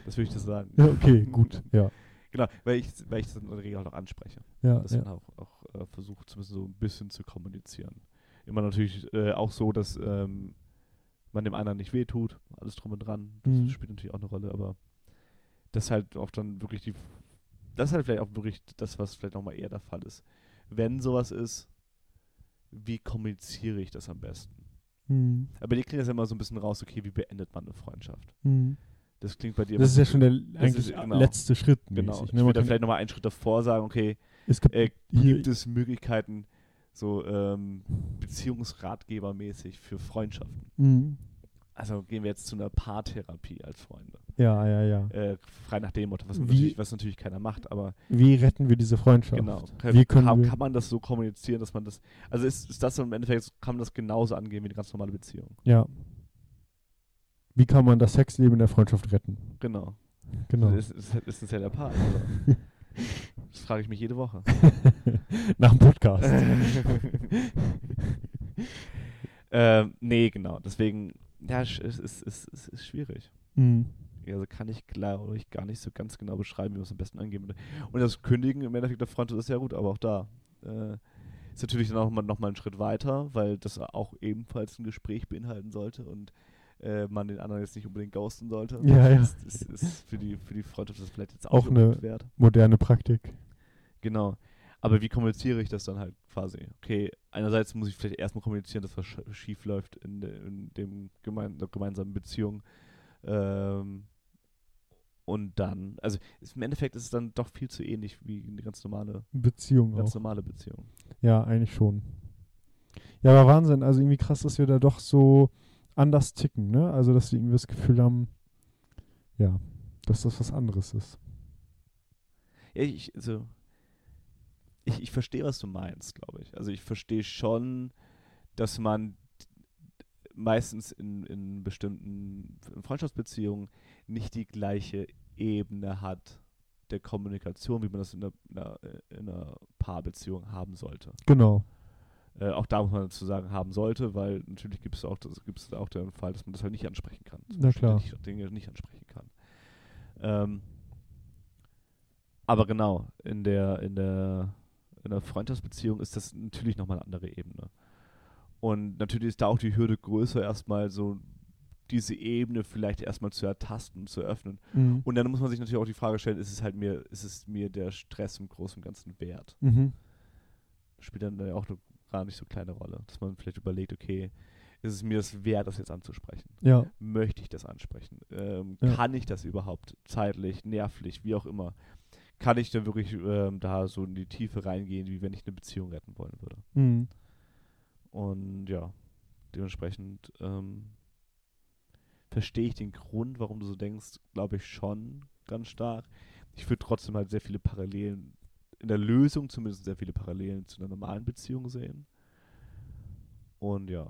das will ich dir sagen. Ja, okay, gut. Ja. Genau, weil ich weil ich das in der Regel halt auch anspreche. Ja, Das ja. dann auch, auch äh, versuche zumindest so ein bisschen zu kommunizieren. Immer natürlich äh, auch so, dass ähm, man dem anderen nicht wehtut, alles drum und dran. Das Mhm. spielt natürlich auch eine Rolle, aber das halt auch dann wirklich die das ist halt vielleicht auch wirklich das, was vielleicht nochmal eher der Fall ist. Wenn sowas ist, wie kommuniziere ich das am besten? Mhm. Aber die kriegen das ja immer so ein bisschen raus, okay, wie beendet man eine Freundschaft? Mhm. Das klingt bei dir Das ist ja schon der eigentlich ist- genau. letzte Schritt. Genau. mäßig, Ich ne? Würde da kann- vielleicht nochmal einen Schritt davor sagen, okay, es gibt äh, hier, gibt es Möglichkeiten, so ähm, Beziehungsratgebermäßig für Freundschaften. Mhm. Also gehen wir jetzt zu einer Paartherapie als Freunde. Ja, ja, ja. Äh, frei nach dem Motto, was natürlich, was natürlich keiner macht, aber Wie retten wir diese Freundschaft? genau. Wie können kann, wir, kann man das so kommunizieren, dass man das. Also ist, ist das im Endeffekt, kann man das genauso angehen wie eine ganz normale Beziehung. ja. Wie kann man das Sexleben in der Freundschaft retten? Genau. Genau. Das ist, ist, ist ein sehr der Part. Das frage ich mich jede Woche. Nach dem Podcast. ähm, nee, genau. Deswegen, ja, es ist, ist, ist, ist, ist schwierig. mhm. Also kann ich glaube ich gar nicht so ganz genau beschreiben, wie man es am besten angehen würde. Und das Kündigen im Endeffekt der Front ist ja gut, aber auch da äh, ist natürlich dann auch mal, noch mal ein Schritt weiter, weil das auch ebenfalls ein Gespräch beinhalten sollte und äh, man den anderen jetzt nicht unbedingt ghosten sollte. Ja, ja. Das, das ist für die, für die Freundschaft das vielleicht jetzt auch, Auch eine- wert. Moderne Praktik. Genau. Aber wie kommuniziere ich das dann halt quasi? Okay, einerseits muss ich vielleicht erstmal kommunizieren, dass was sch schief läuft in, de in dem gemein der gemeinsamen Beziehung. Ähm, und dann, also ist, im Endeffekt ist es dann doch viel zu ähnlich wie eine ganz normale, Beziehung ganz auch. normale Beziehung. Ja, eigentlich schon. Ja, aber Wahnsinn. Also irgendwie krass, dass wir da doch so anders ticken, ne? Also, dass wir irgendwie das Gefühl haben, ja, dass das was anderes ist. Ja, ich, also, ich, ich verstehe, was du meinst, glaube ich. Also ich verstehe schon, dass man meistens in, in bestimmten Freundschaftsbeziehungen nicht die gleiche Ebene hat der Kommunikation, wie man das in einer, in einer, in einer Paarbeziehung haben sollte. Genau. Äh, auch da muss man dazu sagen, haben sollte, weil natürlich gibt es auch, das, auch den Fall, dass man das halt nicht ansprechen kann. Na klar. Nicht, Dinge nicht ansprechen kann. Ähm, aber genau, in der, in der, in der Freundschaftsbeziehung ist das natürlich nochmal eine andere Ebene. Und natürlich ist da auch die Hürde größer, erstmal so diese Ebene vielleicht erstmal zu ertasten, zu öffnen. Mhm. Und dann muss man sich natürlich auch die Frage stellen, ist es halt mir, ist es mir der Stress im Großen und Ganzen wert? Mhm. spielt dann ja auch eine gar nicht so kleine Rolle. Dass man vielleicht überlegt, okay, ist es mir das wert, das jetzt anzusprechen? Ja. Möchte ich das ansprechen? Ähm, Ja. Kann ich das überhaupt zeitlich, nervlich, wie auch immer? Kann ich denn wirklich ähm, da so in die Tiefe reingehen, wie wenn ich eine Beziehung retten wollen würde? Mhm. Und ja, dementsprechend ähm, verstehe ich den Grund, warum du so denkst, glaube ich schon ganz stark. Ich würde trotzdem halt sehr viele Parallelen, in der Lösung zumindest sehr viele Parallelen zu einer normalen Beziehung sehen. Und ja,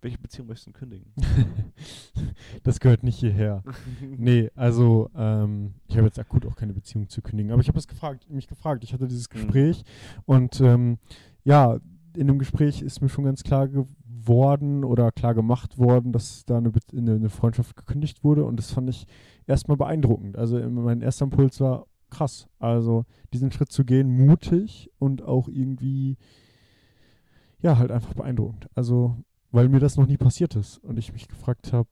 welche Beziehung möchtest du denn kündigen? das gehört nicht hierher. Nee, also ähm, ich habe jetzt akut auch keine Beziehung zu kündigen, aber ich habe es gefragt, mich gefragt. Ich hatte dieses Mhm. Gespräch und ähm, ja, in dem Gespräch ist mir schon ganz klar geworden oder klar gemacht worden, dass da eine, eine, eine Freundschaft gekündigt wurde und das fand ich erstmal beeindruckend. Also mein erster Impuls war krass. Also diesen Schritt zu gehen, mutig und auch irgendwie ja, halt einfach beeindruckend. Also, weil mir das noch nie passiert ist und ich mich gefragt habe,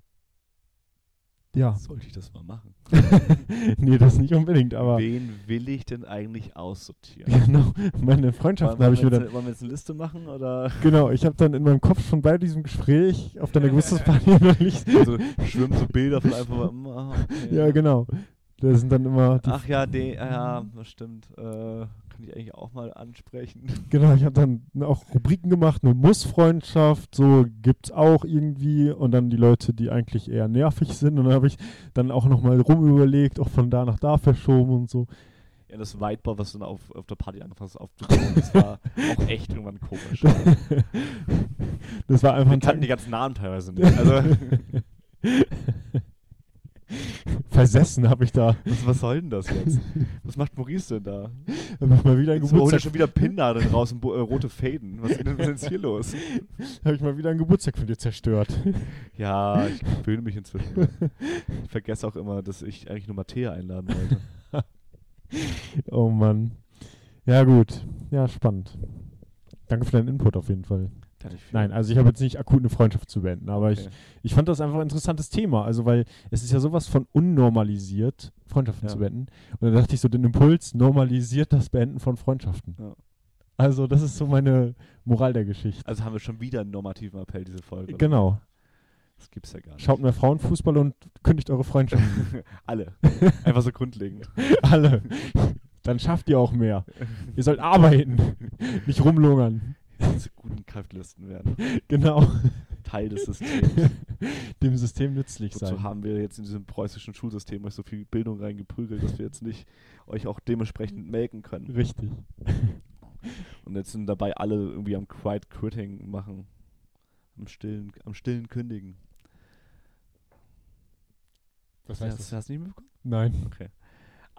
ja, Sollte ich das mal machen? nee, das nicht unbedingt, aber Wen will ich denn eigentlich aussortieren? genau, meine Freundschaften habe ich dann, wollen wir jetzt eine Liste machen oder genau, ich habe dann in meinem Kopf schon bei diesem Gespräch auf deiner Geburtstagsparty natürlich, also schwimmen so Bilder von einfach mal, ah, okay. ja genau, da sind dann immer, Ach ja, de, ja, das stimmt. Äh, kann ich eigentlich auch mal ansprechen. genau, ich habe dann auch Rubriken gemacht, eine Muss-Freundschaft, so gibt's auch irgendwie und dann die Leute, die eigentlich eher nervig sind und dann habe ich dann auch nochmal rumüberlegt, auch von da nach da verschoben und so. Ja, das Whiteboard, was du dann auf, auf der Party angefangen hast aufzubauen, das war auch echt irgendwann komisch. das war einfach Wir ein kannten die ganzen Namen teilweise nicht. Also, Versessen habe ich da. was, was soll denn das jetzt? Was macht Maurice denn da? Mal wieder einen Jetzt holt Geburtstag, schon wieder Pinnadeln raus und äh, rote Fäden. Was ist denn denn hier los? habe ich mal wieder einen Geburtstag von dir zerstört. Ja, ich fühle mich inzwischen. Ich vergesse auch immer, dass ich eigentlich nur Matthäa einladen wollte. Oh Mann. Ja, gut. Ja, spannend. Danke für deinen Input auf jeden Fall. Ich Nein, also ich habe jetzt nicht akut eine Freundschaft zu beenden, aber ich, Okay. ich fand das einfach ein interessantes Thema. Also, weil es ist ja sowas von unnormalisiert, Freundschaften Ja. zu beenden. Und dann dachte ich so, den Impuls normalisiert das Beenden von Freundschaften. Ja. Also, das ist so meine Moral der Geschichte. Also haben wir schon wieder einen normativen Appell, diese Folge. oder? Genau. Das gibt's ja gar nicht. Schaut mehr Frauenfußball und kündigt eure Freundschaften. Alle. Einfach so grundlegend. Alle. Dann schafft ihr auch mehr. Ihr sollt arbeiten, nicht rumlungern. Kapitalisten werden. Genau. Teil des Systems. Dem System nützlich Wozu sein. haben wir jetzt in diesem preußischen Schulsystem euch so viel Bildung reingeprügelt, dass wir jetzt nicht euch auch dementsprechend melken können. Richtig. Und jetzt sind dabei alle irgendwie am Quiet Quitting machen. Am stillen, am stillen Kündigen. Was hast, hast du nicht mitbekommen? Nein. Okay.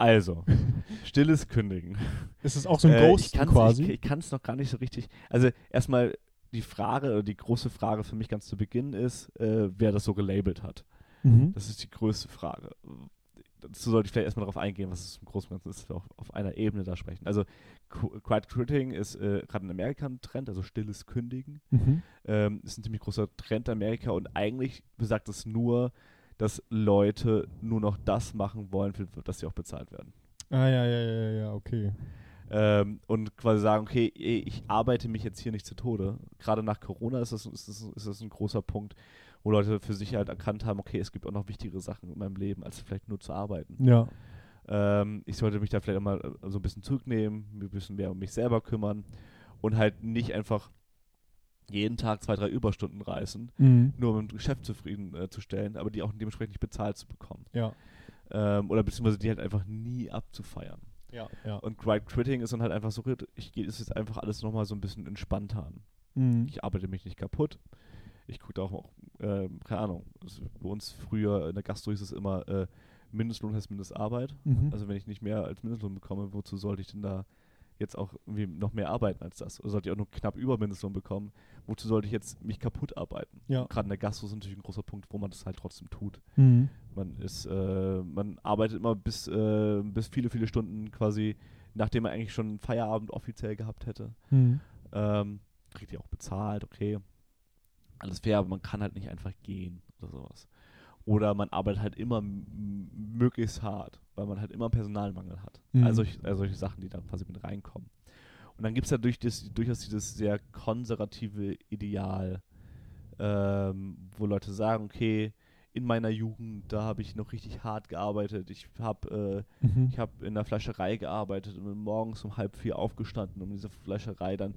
Also, stilles Kündigen. Ist es auch so ein Äh, Ghost quasi? Ich, ich kann es noch gar nicht so richtig. Also erstmal die Frage, oder die große Frage für mich ganz zu Beginn ist, äh, wer das so gelabelt hat. mhm. Das ist die größte Frage. Dazu sollte ich vielleicht erstmal darauf eingehen, was es im Großen und Ganzen ist, auch auf einer Ebene da sprechen. Also Qu- Quiet Quitting ist äh, gerade in Amerika ein Trend, also stilles Kündigen. Mhm. Ähm, ist ein ziemlich großer Trend in Amerika und eigentlich besagt es nur, dass Leute nur noch das machen wollen, für das sie auch bezahlt werden. Ah, ja, ja, ja, ja, okay. ähm, und quasi sagen, okay, ich arbeite mich jetzt hier nicht zu Tode. Gerade nach Corona ist das, ist, das, ist das ein großer Punkt, wo Leute für sich halt erkannt haben, okay, es gibt auch noch wichtigere Sachen in meinem Leben, als vielleicht nur zu arbeiten. Ja. Ähm, ich sollte mich da vielleicht auch mal äh, so ein bisschen zurücknehmen, ein bisschen mehr um mich selber kümmern und halt nicht einfach jeden Tag zwei, drei Überstunden reißen, Mhm. nur um das Geschäft zufrieden äh, zu stellen, aber die auch dementsprechend nicht bezahlt zu bekommen. Ja. Ähm, oder beziehungsweise die halt einfach nie abzufeiern. Ja, ja. Und Quiet Quitting ist dann halt einfach so, ich gehe es jetzt einfach alles nochmal so ein bisschen entspannter an. Mhm. Ich arbeite mich nicht kaputt. Ich gucke auch, ähm, keine Ahnung, bei uns früher in der Gastro hieß es immer, äh, Mindestlohn heißt Mindestarbeit. Mhm. Also wenn ich nicht mehr als Mindestlohn bekomme, wozu sollte ich denn da jetzt auch irgendwie noch mehr arbeiten als das? Oder sollte ich auch nur knapp über Mindestlohn bekommen? Wozu sollte ich jetzt mich kaputt arbeiten? Ja. Gerade in der Gastro ist natürlich ein großer Punkt, wo man das halt trotzdem tut. Mhm. Man ist, äh, man arbeitet immer bis, äh, bis viele, viele Stunden quasi, nachdem man eigentlich schon Feierabend offiziell gehabt hätte. Mhm. Ähm, kriegt ihr auch bezahlt, okay. Alles fair, aber man kann halt nicht einfach gehen oder sowas. Oder man arbeitet halt immer möglichst hart, weil man halt immer Personalmangel hat. Mhm. Also, also solche Sachen, die dann quasi mit reinkommen. Und dann gibt es ja durch das, durchaus dieses sehr konservative Ideal, ähm, wo Leute sagen, okay, in meiner Jugend, da habe ich noch richtig hart gearbeitet. Ich habe äh, Mhm. ich habe in der Fleischerei gearbeitet und bin morgens um halb vier aufgestanden, um in dieser Fleischerei dann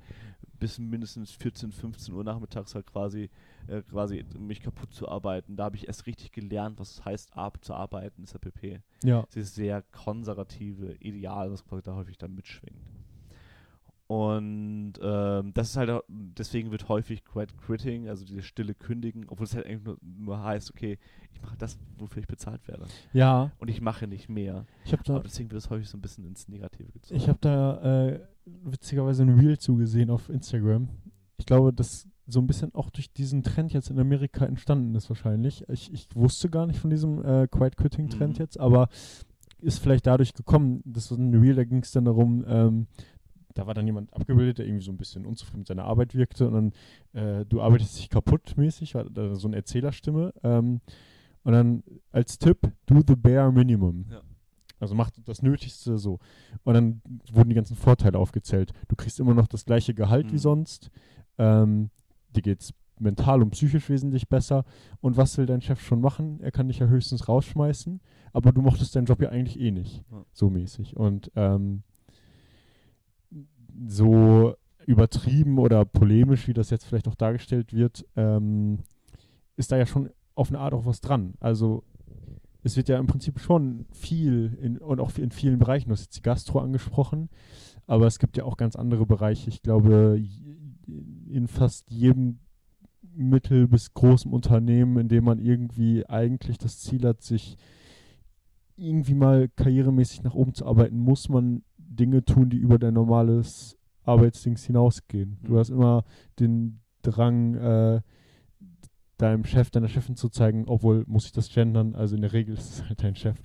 bis mindestens 14, 15 Uhr nachmittags halt quasi, äh, quasi mich kaputt zu arbeiten. Da habe ich erst richtig gelernt, was es heißt, ab zu arbeiten, ist ja pp. Ja. Dieses sehr konservative Ideal, was quasi da häufig dann mitschwingt. Und ähm, das ist halt, auch- deswegen wird häufig Quiet Quitting, also diese stille Kündigen, obwohl es halt eigentlich nur, nur heißt, okay, ich mache das, wofür ich bezahlt werde. Ja, Und ich mache nicht mehr. ich habe da, Aber deswegen wird es häufig so ein bisschen ins Negative gezogen. ich habe da äh, witzigerweise ein Reel zugesehen auf Instagram. Ich glaube, dass so ein bisschen auch durch diesen Trend jetzt in Amerika entstanden ist wahrscheinlich. Ich, ich wusste gar nicht von diesem äh, Quiet Quitting Trend Mhm. jetzt, aber ist vielleicht dadurch gekommen. Das war ein Reel, da ging es dann darum, ähm, da war dann jemand abgebildet, der irgendwie so ein bisschen unzufrieden mit seiner Arbeit wirkte und dann, äh, du arbeitest dich kaputt mäßig, war da so eine Erzählerstimme. Ähm, und dann als Tipp, do the bare minimum. Ja. Also mach das Nötigste so. Und dann wurden die ganzen Vorteile aufgezählt. Du kriegst immer noch das gleiche Gehalt wie Mhm. sonst. Ähm, dir geht's mental und psychisch wesentlich besser. Und was will dein Chef schon machen? Er kann dich ja höchstens rausschmeißen, aber du mochtest deinen Job ja eigentlich eh nicht. Ja. So mäßig. Und ähm, so übertrieben oder polemisch, wie das jetzt vielleicht auch dargestellt wird, ähm, ist da ja schon auf eine Art auch was dran. Also es wird ja im Prinzip schon viel in, und auch in vielen Bereichen, du hast jetzt die Gastro angesprochen, aber es gibt ja auch ganz andere Bereiche. Ich glaube, in fast jedem mittel- bis großen Unternehmen, in dem man irgendwie eigentlich das Ziel hat, sich irgendwie mal karrieremäßig nach oben zu arbeiten, muss man Dinge tun, die über dein normales Arbeitsdings hinausgehen. Du Mhm. hast immer den Drang, äh, deinem Chef, deiner Chefin zu zeigen, obwohl muss ich das gendern, also in der Regel ist es halt dein Chef,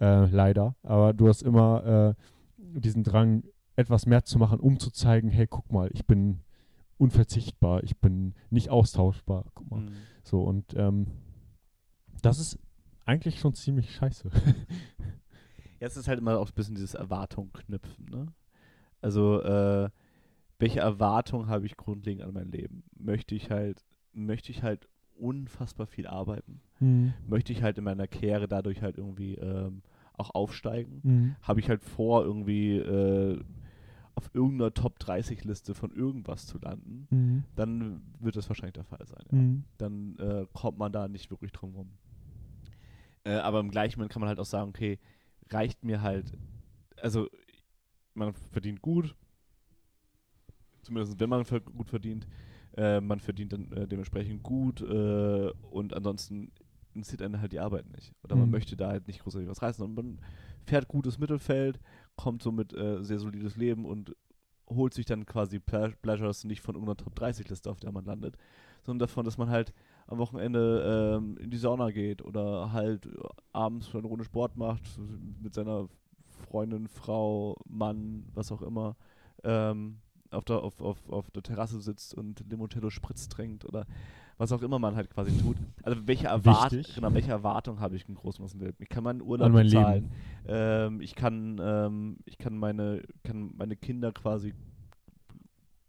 äh, leider. Aber du hast immer äh, diesen Drang, etwas mehr zu machen, um zu zeigen, hey, guck mal, ich bin unverzichtbar, ich bin nicht austauschbar, guck mal. Mhm. So, und ähm, das ist eigentlich schon ziemlich scheiße. Es ist halt immer auch ein bisschen dieses Erwartung knüpfen, ne? Also, äh, welche Erwartung habe ich grundlegend an mein Leben? Möchte ich halt, möchte ich halt unfassbar viel arbeiten? Möchte ich halt in meiner Karriere dadurch halt irgendwie ähm, auch aufsteigen? Mhm. Habe ich halt vor, irgendwie äh, auf irgendeiner Top 30 Liste von irgendwas zu landen, Mhm. dann wird das wahrscheinlich der Fall sein. Ja. Mhm. Dann äh, kommt man da nicht wirklich drum rum. Äh, aber im gleichen Moment kann man halt auch sagen, okay, reicht mir halt, also man verdient gut, zumindest wenn man gut verdient, äh, man verdient dann äh, dementsprechend gut äh, und ansonsten interessiert einen halt die Arbeit nicht. Oder man Mhm. möchte da halt nicht großartig was reißen, sondern man fährt gutes Mittelfeld, kommt somit äh, sehr solides Leben und holt sich dann quasi Ple Pleasures nicht von irgendeiner Top 30 Liste, auf der man landet, sondern davon, dass man halt am Wochenende ähm, in die Sauna geht oder halt abends eine Runde Sport macht mit seiner Freundin, Frau, Mann, was auch immer, ähm, auf, der, auf, auf, auf der Terrasse sitzt und Limoncello Spritz trinkt oder was auch immer man halt quasi tut. Also welche, Erwart genau, welche Erwartung habe ich im Großen und Ganzen? Ich kann meinen Urlaub mein bezahlen. Ähm, ich kann, ähm, ich kann meine, kann meine Kinder quasi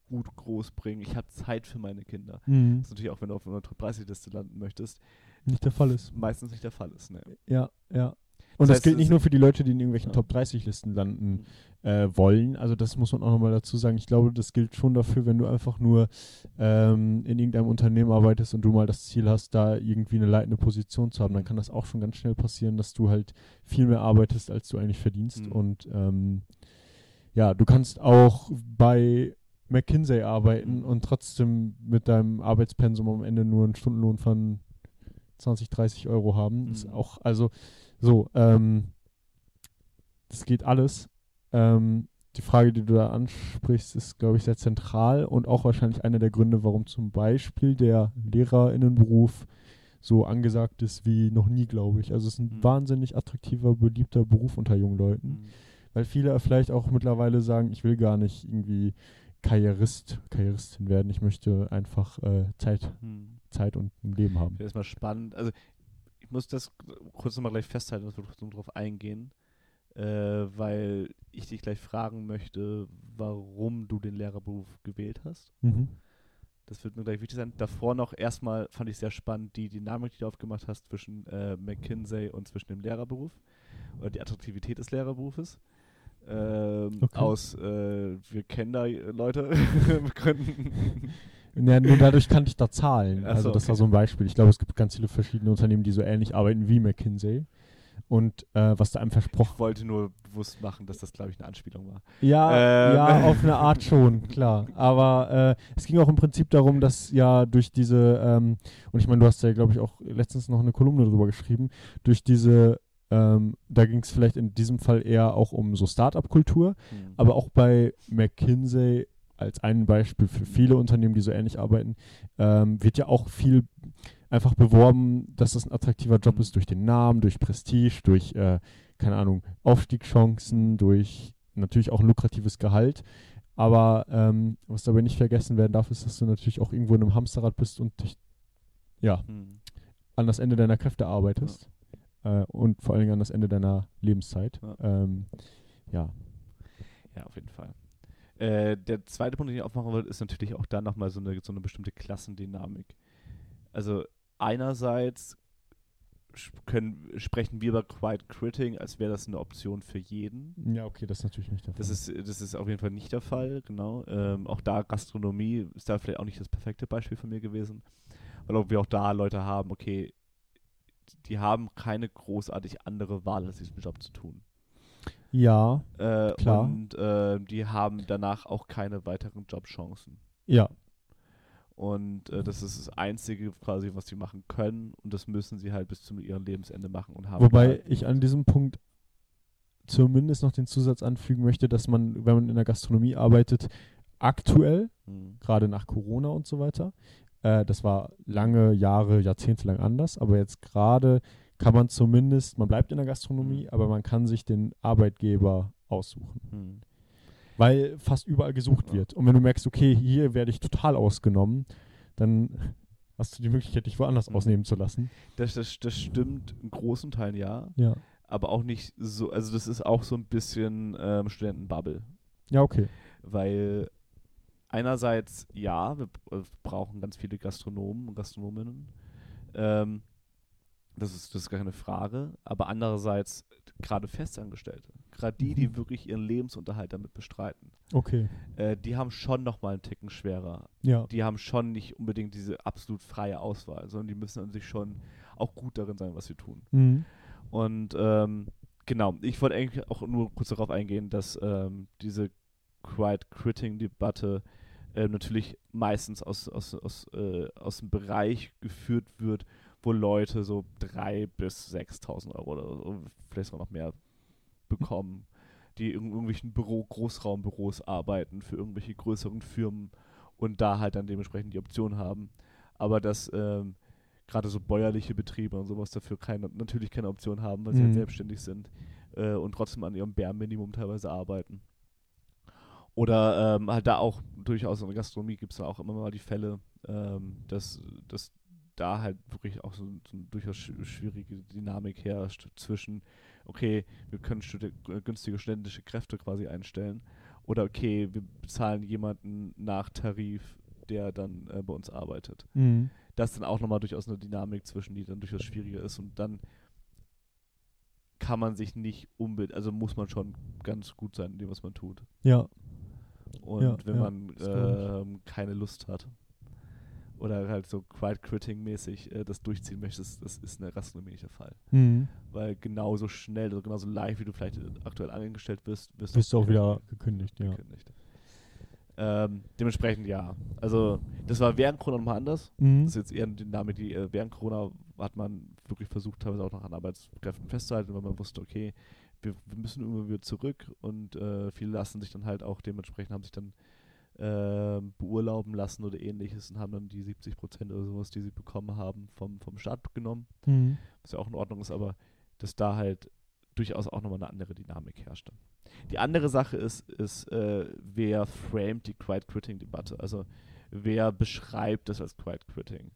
gut groß bringen. Ich habe Zeit für meine Kinder. Mhm. Das ist natürlich auch, wenn du auf einer Top 30 Liste landen möchtest, Nicht der Fall ist. meistens nicht der Fall ist. Ne? Ja, ja. Und das, heißt, gilt nicht nur für die Leute, die in irgendwelchen Ja. Top 30 Listen landen äh, wollen. Also das muss man auch nochmal dazu sagen. Ich glaube, das gilt schon dafür, wenn du einfach nur ähm, in irgendeinem Unternehmen arbeitest und du mal das Ziel hast, da irgendwie eine leitende Position zu haben, dann kann das auch schon ganz schnell passieren, dass du halt viel mehr arbeitest, als du eigentlich verdienst. Mhm. Und ähm, ja, du kannst auch bei McKinsey arbeiten Mhm. und trotzdem mit deinem Arbeitspensum am Ende nur einen Stundenlohn von 20, 30 Euro haben. Das ist Mhm. auch, also so, ähm, das geht alles. Ähm, die Frage, die du da ansprichst, ist, glaube ich, sehr zentral und auch wahrscheinlich einer der Gründe, warum zum Beispiel der Lehrerinnenberuf so angesagt ist wie noch nie, glaube ich. Also es ist ein Mhm. wahnsinnig attraktiver, beliebter Beruf unter jungen Leuten, Mhm. weil viele vielleicht auch mittlerweile sagen, ich will gar nicht irgendwie Karrierist, Karrieristin werden, ich möchte einfach äh, Zeit, Mhm. Zeit und ein Leben haben. Das mal spannend. Also ich muss das kurz nochmal gleich festhalten, dass wir drauf eingehen, äh, weil ich dich gleich fragen möchte, warum du den Lehrerberuf gewählt hast. Mhm. Das wird mir gleich wichtig sein. Davor noch erstmal fand ich sehr spannend die Dynamik, die du aufgemacht hast zwischen äh, McKinsey und zwischen dem Lehrerberuf oder die Attraktivität des Lehrerberufes. Ähm, Okay. Aus, äh, wir kennen da äh, Leute. Ja, nur dadurch kannte ich da Zahlen. Ach Also so, das war okay. so ein Beispiel. Ich glaube, es gibt ganz viele verschiedene Unternehmen, die so ähnlich arbeiten wie McKinsey. Und äh, was da einem versprochen Ich wollte nur bewusst machen, dass das, glaube ich, eine Anspielung war. Ja, Ähm. ja, auf eine Art schon, klar. Aber äh, es ging auch im Prinzip darum, dass ja durch diese, ähm, und ich meine, du hast ja, glaube ich, auch letztens noch eine Kolumne drüber geschrieben, durch diese, ähm, da ging es vielleicht in diesem Fall eher auch um so Startup-Kultur, Hm. aber auch bei McKinsey als ein Beispiel für viele Unternehmen, die so ähnlich arbeiten, ähm, wird ja auch viel einfach beworben, dass das ein attraktiver Job Mhm. ist durch den Namen, durch Prestige, durch, äh, keine Ahnung, Aufstiegschancen, durch natürlich auch ein lukratives Gehalt. Aber ähm, was dabei nicht vergessen werden darf, ist, dass du natürlich auch irgendwo in einem Hamsterrad bist und dich ja, Hm. an das Ende deiner Kräfte arbeitest. Äh, und vor allen Dingen an das Ende deiner Lebenszeit. Ja. Ähm, ja. Ja, auf jeden Fall. Äh, der zweite Punkt, den ich aufmachen wollte, ist natürlich auch da nochmal so eine, so eine bestimmte Klassendynamik. Also einerseits können, sprechen wir über Quiet Quitting, als wäre das eine Option für jeden. Ja, okay, das ist natürlich nicht der Fall. Das ist, das ist auf jeden Fall nicht der Fall, genau. Ähm, auch da Gastronomie ist da vielleicht auch nicht das perfekte Beispiel von mir gewesen, weil auch wir auch da Leute haben, okay, die haben keine großartig andere Wahl, als diesen Job zu tun. ja, Äh, Klar. Und äh, die haben danach auch keine weiteren Jobchancen. ja, Und äh, das ist das Einzige quasi, was sie machen können. Und das müssen sie halt bis zu ihrem Lebensende machen und haben. Wobei ich an diesem Punkt zumindest noch den Zusatz anfügen möchte, dass man, wenn man in der Gastronomie arbeitet, aktuell, Hm. gerade nach Corona und so weiter, äh, das war lange Jahre, Jahrzehnte lang anders, aber jetzt gerade kann man zumindest, man bleibt in der Gastronomie, Mhm. aber man kann sich den Arbeitgeber aussuchen, Hm. weil fast überall gesucht Ja. wird. Und wenn du merkst, okay, hier werde ich total ausgenommen, dann hast du die Möglichkeit, dich woanders Mhm. ausnehmen zu lassen. Das, das, das stimmt in großen Teilen ja, Ja. aber auch nicht so. Also, das ist auch so ein bisschen ähm, Studentenbubble. Ja, okay. Weil einerseits, ja, wir äh, brauchen ganz viele Gastronomen und Gastronominnen. Ähm, das, ist, das ist gar keine Frage. Aber andererseits gerade Festangestellte, gerade die, die Mhm. wirklich ihren Lebensunterhalt damit bestreiten, Okay. äh, die haben schon nochmal einen Ticken schwerer. Ja. Die haben schon nicht unbedingt diese absolut freie Auswahl, sondern die müssen an sich schon auch gut darin sein, was sie tun. Mhm. Und ähm, genau, ich wollte eigentlich auch nur kurz darauf eingehen, dass ähm, diese Quiet Quitting-Debatte äh, natürlich meistens aus, aus, aus, äh, aus dem Bereich geführt wird, wo Leute so 3.000 bis 6.000 Euro oder so, vielleicht sogar noch mehr bekommen, die in irgendwelchen Büro, Großraumbüros arbeiten für irgendwelche größeren Firmen und da halt dann dementsprechend die Option haben. Aber dass ähm, gerade so bäuerliche Betriebe und sowas dafür keine, natürlich keine Option haben, weil sie halt Mhm. selbstständig sind äh, und trotzdem an ihrem Bärminimum teilweise arbeiten. Oder ähm, halt da auch durchaus in der Gastronomie gibt es auch immer mal die Fälle, ähm, dass, dass da halt wirklich auch so, so eine durchaus sch schwierige Dynamik herrscht zwischen, okay, wir können studi- günstige studentische Kräfte quasi einstellen oder okay, wir bezahlen jemanden nach Tarif, der dann äh, bei uns arbeitet Mhm. das ist dann auch nochmal durchaus eine Dynamik zwischen, die dann durchaus schwieriger ist und dann kann man sich nicht unbedingt, also muss man schon ganz gut sein in dem, was man tut. Ja. Und Ja, wenn ja, man ähm, keine Lust hat oder halt so Quiet Quitting mäßig äh, das durchziehen möchtest, das ist in der Gastronomie nicht der Fall. Mhm. Weil genauso schnell, also genauso live, wie du vielleicht aktuell angestellt bist, wirst Bist du auch wieder gekündigt. gekündigt, ja. gekündigt. Ähm, dementsprechend ja. Also das war während Corona nochmal anders. Mhm. Das ist jetzt eher eine Dynamik, die äh, während Corona hat man wirklich versucht, teilweise auch noch an Arbeitskräften festzuhalten, weil man wusste, okay, wir, wir müssen irgendwann wieder zurück und äh, viele lassen sich dann halt auch dementsprechend, haben sich dann ähm, beurlauben lassen oder ähnliches und haben dann die 70 Prozent oder sowas, die sie bekommen haben, vom, vom Staat genommen, Mhm. was ja auch in Ordnung ist, aber dass da halt durchaus auch nochmal eine andere Dynamik herrschte. Die andere Sache ist, ist äh, wer framed die Quiet Quitting Debatte? Also wer beschreibt das als Quiet Quitting?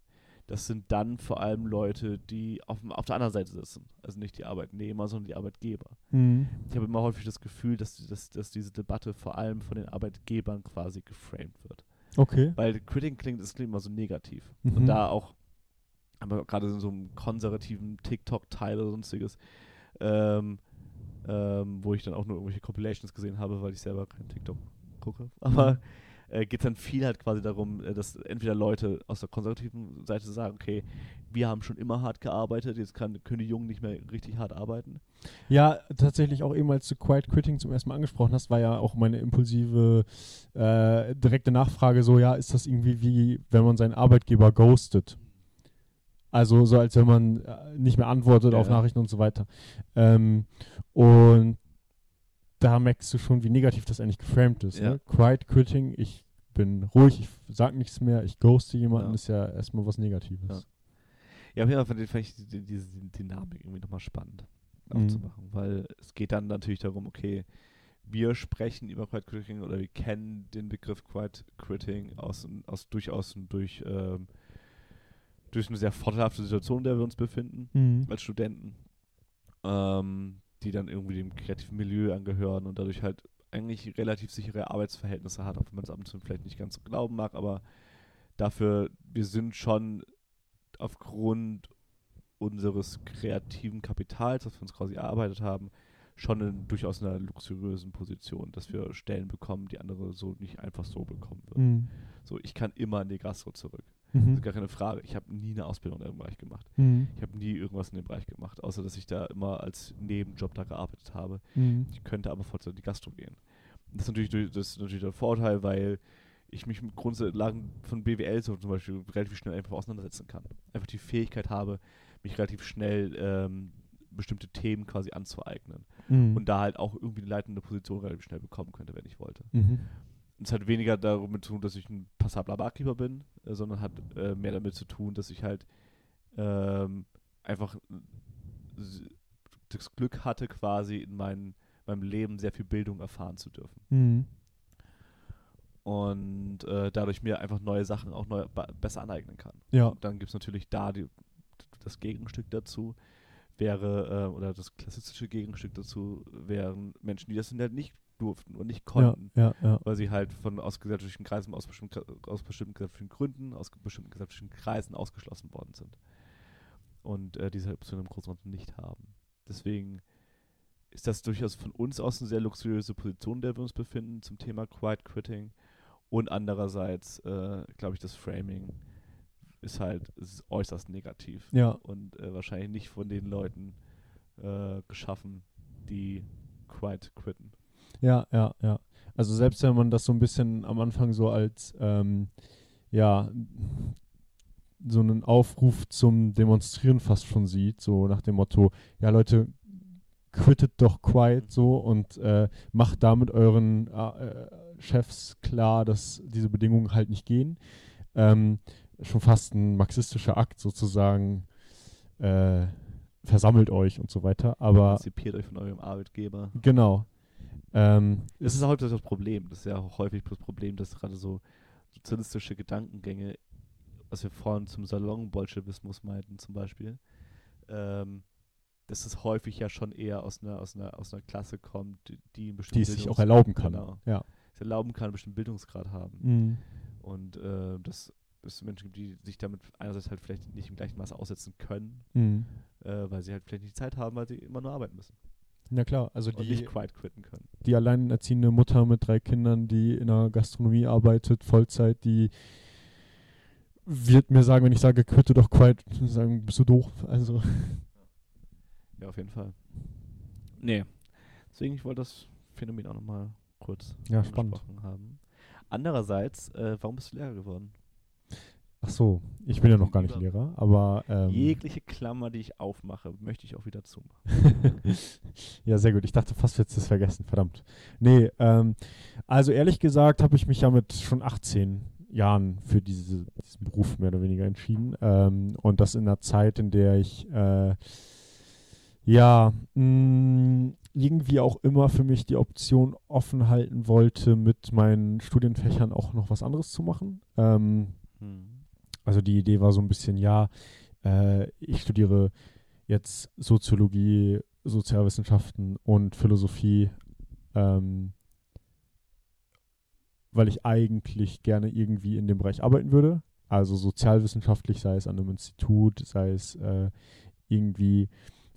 Das sind dann vor allem Leute, die auf, auf der anderen Seite sitzen. Also nicht die Arbeitnehmer, sondern die Arbeitgeber. Mhm. Ich habe immer häufig das Gefühl, dass, dass, dass diese Debatte vor allem von den Arbeitgebern quasi geframed wird. Okay. Weil Quitting klingt, das klingt immer so negativ. Mhm. Und da auch, aber gerade in so einem konservativen TikTok-Teil oder sonstiges, ähm, ähm, wo ich dann auch nur irgendwelche Compilations gesehen habe, weil ich selber kein TikTok gucke. Aber äh, geht dann viel halt quasi darum, äh, dass entweder Leute aus der konservativen Seite sagen, okay, wir haben schon immer hart gearbeitet, jetzt kann, können die Jungen nicht mehr richtig hart arbeiten. Ja, tatsächlich auch eben, als du Quiet Quitting zum ersten Mal angesprochen hast, war ja auch meine impulsive, äh, direkte Nachfrage so, ja, ist das irgendwie wie, wenn man seinen Arbeitgeber ghostet? Also so, als wenn man äh, nicht mehr antwortet Ja, auf ja. Nachrichten und so weiter. Ähm, und da merkst du schon, wie negativ das eigentlich geframed ist. Ja. Ne? Quiet Quitting, ich bin ruhig, ich sag nichts mehr, ich ghoste jemanden, Ja. ist ja erstmal was Negatives. Ja. Auf jeden Fall fand ich- ich die- diese Dynamik irgendwie nochmal spannend Mhm. aufzumachen, weil es geht dann natürlich darum, okay, wir sprechen über Quiet Quitting oder wir kennen den Begriff Quiet Quitting aus, aus durchaus durch, ähm, durch eine sehr vorteilhafte Situation, in der wir uns befinden Mhm. als Studenten, ähm, die dann irgendwie dem kreativen Milieu angehören und dadurch halt eigentlich relativ sichere Arbeitsverhältnisse hat, auch wenn man es ab und zu vielleicht nicht ganz so glauben mag, aber dafür, wir sind schon aufgrund unseres kreativen Kapitals, das wir uns quasi erarbeitet haben, schon in durchaus einer luxuriösen Position, dass wir Stellen bekommen, die andere so nicht einfach so bekommen würden. Mhm. So, ich kann immer in die Gastro zurück. Mhm. Das ist gar keine Frage. Ich habe nie eine Ausbildung in dem Bereich gemacht. Mhm. Ich habe nie irgendwas in dem Bereich gemacht, außer dass ich da immer als Nebenjob da gearbeitet habe. Mhm. Ich könnte aber Vollzeit in die Gastro gehen. Das ist natürlich, das ist natürlich der Vorteil, weil ich mich mit Grundlagen von BWL so zum Beispiel relativ schnell einfach auseinandersetzen kann. Einfach die Fähigkeit habe, mich relativ schnell ähm, bestimmte Themen quasi anzueignen. Mhm. Und da halt auch irgendwie eine leitende Position relativ schnell bekommen könnte, wenn ich wollte. Mhm. Es hat weniger damit zu tun, dass ich ein passabler Barkeeper bin, äh, sondern hat äh, mehr damit zu tun, dass ich halt ähm, einfach das Glück hatte, quasi in mein, meinem Leben sehr viel Bildung erfahren zu dürfen. Mhm. Und äh, dadurch mir einfach neue Sachen auch neu, besser aneignen kann. Ja. Und dann gibt es natürlich da die, das Gegenstück dazu, wäre, äh, oder das klassische Gegenstück dazu, wären Menschen, die das halt nicht durften und nicht konnten ja, ja. weil sie halt von aus gesellschaftlichen Kreisen, aus bestimmten, aus bestimmten gesellschaftlichen Gründen, aus bestimmten gesellschaftlichen Kreisen ausgeschlossen worden sind. Und äh, diese Option im Großen und Ganzen nicht haben. Deswegen ist das durchaus von uns aus eine sehr luxuriöse Position, in der wir uns befinden zum Thema Quiet Quitting. Und andererseits, äh, glaube ich, das Framing ist halt ist äußerst negativ Ja. und äh, wahrscheinlich nicht von den Leuten äh, geschaffen, die Quiet quitten. Ja, ja, ja. Also selbst wenn man das so ein bisschen am Anfang so als ähm, ja so einen Aufruf zum Demonstrieren fast schon sieht, so nach dem Motto, ja Leute, quittet doch quiet so und äh, macht damit euren äh, Chefs klar, dass diese Bedingungen halt nicht gehen. Ähm, schon fast ein marxistischer Akt sozusagen, äh, versammelt euch und so weiter. Aber Emanzipiert euch von eurem Arbeitgeber. genau. Ähm, Das ist häufig das Problem. Das ist ja auch häufig das Problem, dass gerade so sozialistische Gedankengänge, was wir vorhin zum Salon-Bolschewismus meinten zum Beispiel, ähm, dass es häufig ja schon eher aus einer, aus einer, aus einer Klasse kommt, die, die es sich auch erlauben kann. Genau. Ja. es erlauben kann, einen bestimmten Bildungsgrad haben. Mhm. Und äh, dass es Menschen gibt, die sich damit einerseits halt vielleicht nicht im gleichen Maße aussetzen können, Mhm. äh, weil sie halt vielleicht nicht Zeit haben, weil sie immer nur arbeiten müssen. Na klar, also die, nicht quiet quitten können. die alleinerziehende Mutter mit drei Kindern, die in der Gastronomie arbeitet, Vollzeit, die wird mir sagen, wenn ich sage, quitte doch quiet, sagen, bist du doof. Also, Ja, auf jeden Fall. Nee. Deswegen, ich wollte das Phänomen auch nochmal kurz Ja, spannend. haben. Andererseits, äh, warum bist du Lehrer geworden? Ach so, ich bin ja noch gar nicht Lehrer, aber ähm, Jegliche Klammer, die ich aufmache, möchte ich auch wieder zumachen. ja, sehr gut. Ich dachte fast, jetzt es vergessen, verdammt. Nee, ähm, also ehrlich gesagt habe ich mich ja mit schon 18 Jahren für diese, diesen Beruf mehr oder weniger entschieden. Ähm, und das in einer Zeit, in der ich äh, ja mh, irgendwie auch immer für mich die Option offen halten wollte, mit meinen Studienfächern auch noch was anderes zu machen. Ähm, Hm. Also die Idee war so ein bisschen, ja, äh, ich studiere jetzt Soziologie, Sozialwissenschaften und Philosophie. Ähm, weil ich eigentlich gerne irgendwie in dem Bereich arbeiten würde. Also sozialwissenschaftlich, sei es an einem Institut, sei es äh, irgendwie,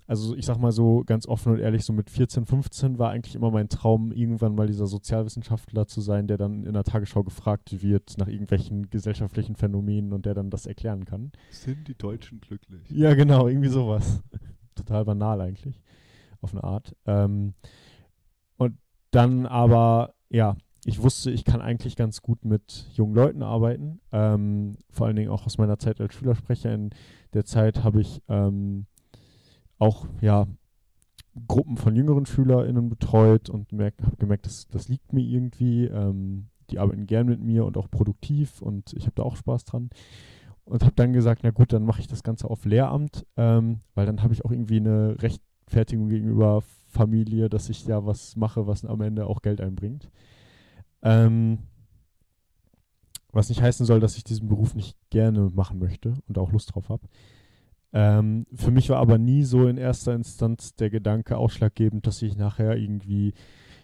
also ich sag mal so ganz offen und ehrlich, so mit 14, 15 war eigentlich immer mein Traum, irgendwann mal dieser Sozialwissenschaftler zu sein, der dann in der Tagesschau gefragt wird nach irgendwelchen gesellschaftlichen Phänomenen und der dann das erklären kann. Sind die Deutschen glücklich? Ja, genau, irgendwie sowas. Total banal eigentlich, auf eine Art. Ähm, und dann aber, ja, ich wusste, ich kann eigentlich ganz gut mit jungen Leuten arbeiten. Ähm, vor allen Dingen auch aus meiner Zeit als Schülersprecher. In der Zeit habe ich ähm, auch ja, Gruppen von jüngeren SchülerInnen betreut und habe gemerkt, dass, das liegt mir irgendwie. Ähm, die arbeiten gern mit mir und auch produktiv und ich habe da auch Spaß dran. Und habe dann gesagt, na gut, dann mache ich das Ganze auf Lehramt, ähm, weil dann habe ich auch irgendwie eine Rechtfertigung gegenüber Familie, dass ich ja was mache, was am Ende auch Geld einbringt. Ähm, was nicht heißen soll, dass ich diesen Beruf nicht gerne machen möchte und auch Lust drauf habe. Ähm, für mich war aber nie so in erster Instanz der Gedanke ausschlaggebend, dass ich nachher irgendwie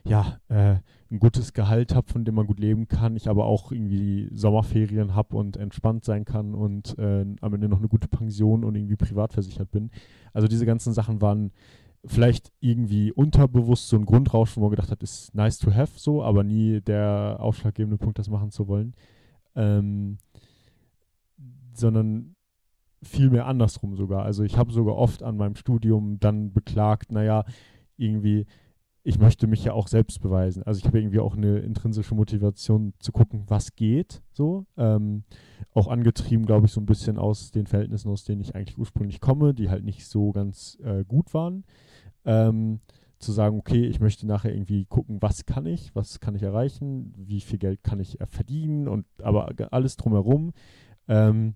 ja, äh, ein gutes Gehalt habe, von dem man gut leben kann, ich aber auch irgendwie Sommerferien habe und entspannt sein kann und äh, am Ende noch eine gute Pension und irgendwie privat versichert bin. Also diese ganzen Sachen waren vielleicht irgendwie unterbewusst so ein Grundrauschen, wo man gedacht hat, ist nice to have so, aber nie der ausschlaggebende Punkt, das machen zu wollen. Ähm, sondern vielmehr andersrum sogar. Also ich habe sogar oft an meinem Studium dann beklagt, naja, irgendwie, ich möchte mich ja auch selbst beweisen. Also ich habe irgendwie auch eine intrinsische Motivation zu gucken, was geht, so. Ähm, auch angetrieben, glaube ich, so ein bisschen aus den Verhältnissen, aus denen ich eigentlich ursprünglich komme, die halt nicht so ganz äh, gut waren ähm, zu sagen, okay, ich möchte nachher irgendwie gucken, was kann ich, was kann ich erreichen, wie viel Geld kann ich verdienen und aber alles drumherum. Ähm,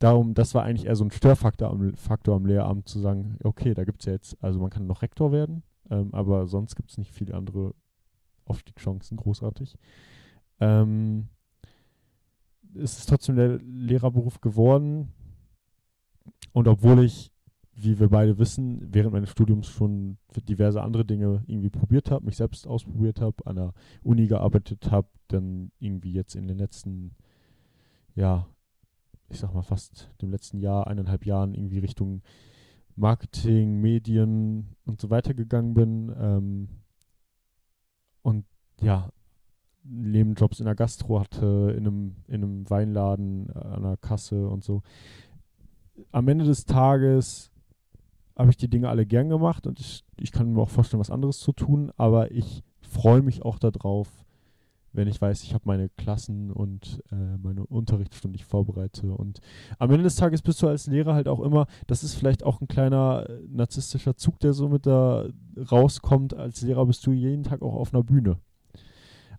darum, das war eigentlich eher so ein Störfaktor am, Faktor am Lehramt, zu sagen, okay, da gibt es ja jetzt, also man kann noch Rektor werden, ähm, aber sonst gibt es nicht viele andere Aufstiegschancen, großartig. Ähm, es ist trotzdem der Lehrerberuf geworden. Und obwohl ich wie wir beide wissen, während meines Studiums schon diverse andere Dinge irgendwie probiert habe, mich selbst ausprobiert habe, an der Uni gearbeitet habe, dann irgendwie jetzt in den letzten, ja, ich sag mal fast dem letzten Jahr, eineinhalb Jahren irgendwie Richtung Marketing, Medien und so weiter gegangen bin. Ähm, und ja, Nebenjobs in der Gastro hatte, in einem, in einem Weinladen, äh, an der Kasse und so. Am Ende des Tages habe ich die Dinge alle gern gemacht und ich, ich kann mir auch vorstellen, was anderes zu tun, aber ich freue mich auch darauf, wenn ich weiß, ich habe meine Klassen und äh, meine Unterrichtsstunde, die ich vorbereite. Und am Ende des Tages bist du als Lehrer halt auch immer, das ist vielleicht auch ein kleiner äh, narzisstischer Zug, der so mit da rauskommt. Als Lehrer bist du jeden Tag auch auf einer Bühne.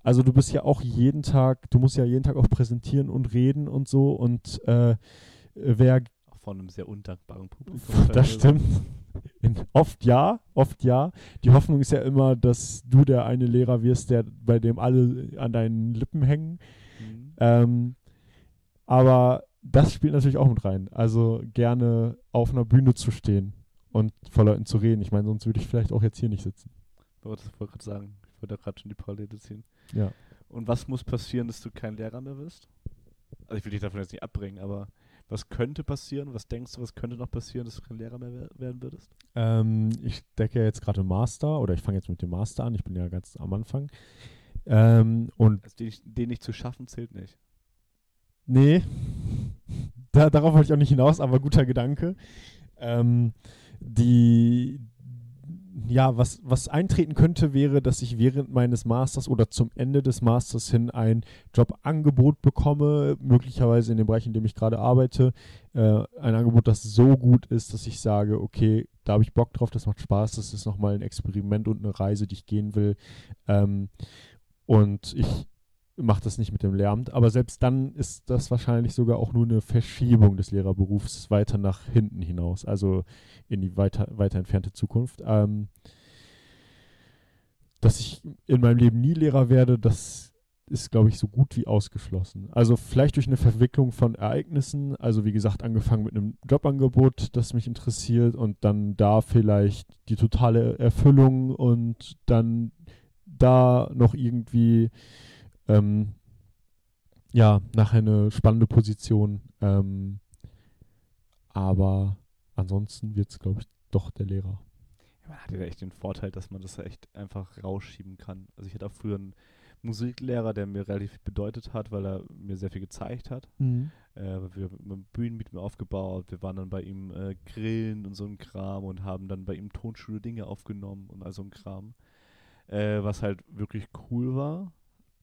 Also du bist ja auch jeden Tag, du musst ja jeden Tag auch präsentieren und reden und so. Und äh, wer von einem sehr undankbaren Publikum. Das stimmt. In, oft ja, oft ja. Die Hoffnung ist ja immer, dass du der eine Lehrer wirst, der bei dem alle an deinen Lippen hängen. Mhm. Ähm, aber das spielt natürlich auch mit rein. Also gerne auf einer Bühne zu stehen und vor Leuten zu reden. Ich meine, sonst würde ich vielleicht auch jetzt hier nicht sitzen. Ich wollte gerade sagen, ich wollte gerade schon die Parallele ziehen. Ja. Und was muss passieren, dass du kein Lehrer mehr wirst? Also ich will dich davon jetzt nicht abbringen, aber was könnte passieren? Was denkst du, was könnte noch passieren, dass du kein Lehrer mehr werden würdest? Ähm, ich decke ja jetzt gerade Master oder ich fange jetzt mit dem Master an. Ich bin ja ganz am Anfang. Ähm, und also den, den nicht zu schaffen zählt nicht. Nee, da, darauf wollte ich auch nicht hinaus, aber guter Gedanke. Ähm, die, ja, was, was eintreten könnte, wäre, dass ich während meines Masters oder zum Ende des Masters hin ein Jobangebot bekomme, möglicherweise in dem Bereich, in dem ich gerade arbeite. Äh, ein Angebot, das so gut ist, dass ich sage, okay, da habe ich Bock drauf, das macht Spaß, das ist nochmal ein Experiment und eine Reise, die ich gehen will. Ähm, und ich macht das nicht mit dem Lehramt. Aber selbst dann ist das wahrscheinlich sogar auch nur eine Verschiebung des Lehrerberufs weiter nach hinten hinaus, also in die weiter, weiter entfernte Zukunft. Ähm, dass ich in meinem Leben nie Lehrer werde, das ist, glaube ich, so gut wie ausgeschlossen. Also vielleicht durch eine Verwicklung von Ereignissen, also wie gesagt, angefangen mit einem Jobangebot, das mich interessiert und dann da vielleicht die totale Erfüllung und dann da noch irgendwie ähm, ja, nachher eine spannende Position. Ähm, aber ansonsten wird es, glaube ich, doch der Lehrer. Ja, man hat ja echt den Vorteil, dass man das echt einfach rausschieben kann. Also ich hatte auch früher einen Musiklehrer, der mir relativ viel bedeutet hat, weil er mir sehr viel gezeigt hat. Mhm. Äh, wir haben Bühnen mit mir aufgebaut, wir waren dann bei ihm äh, grillen und so ein Kram und haben dann bei ihm Tonschule Dinge aufgenommen und all so ein Kram. Äh, was halt wirklich cool war.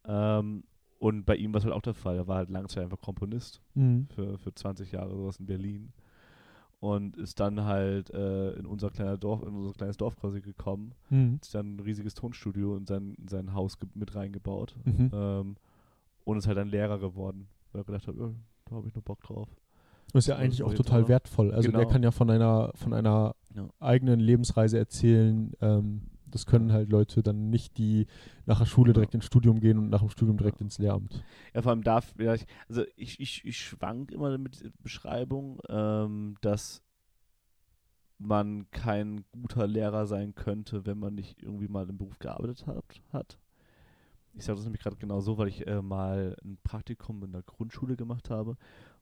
Ähm, und bei ihm war es halt auch der Fall. Er war halt lange Zeit einfach Komponist Mhm. für, für 20 Jahre sowas in Berlin. Und ist dann halt äh, in unser kleiner Dorf, in unser kleines Dorf quasi gekommen. Mhm. Hat sich dann ein riesiges Tonstudio in sein, in sein Haus mit reingebaut. Mhm. Ähm, und ist halt dann Lehrer geworden. Weil er gedacht hat, äh, da habe ich noch Bock drauf. Das ist ja eigentlich ist auch total wertvoll. Also der Genau. kann ja von einer, von einer Ja. eigenen Lebensreise erzählen. Ähm, das können halt Leute dann nicht, die nach der Schule direkt ins Studium gehen und nach dem Studium direkt ins Lehramt. Ja, vor allem darf, also ich, ich, ich schwank immer mit der Beschreibung, ähm, dass man kein guter Lehrer sein könnte, wenn man nicht irgendwie mal im Beruf gearbeitet hat. hat. Ich sage das nämlich gerade genau so, weil ich äh, mal ein Praktikum in der Grundschule gemacht habe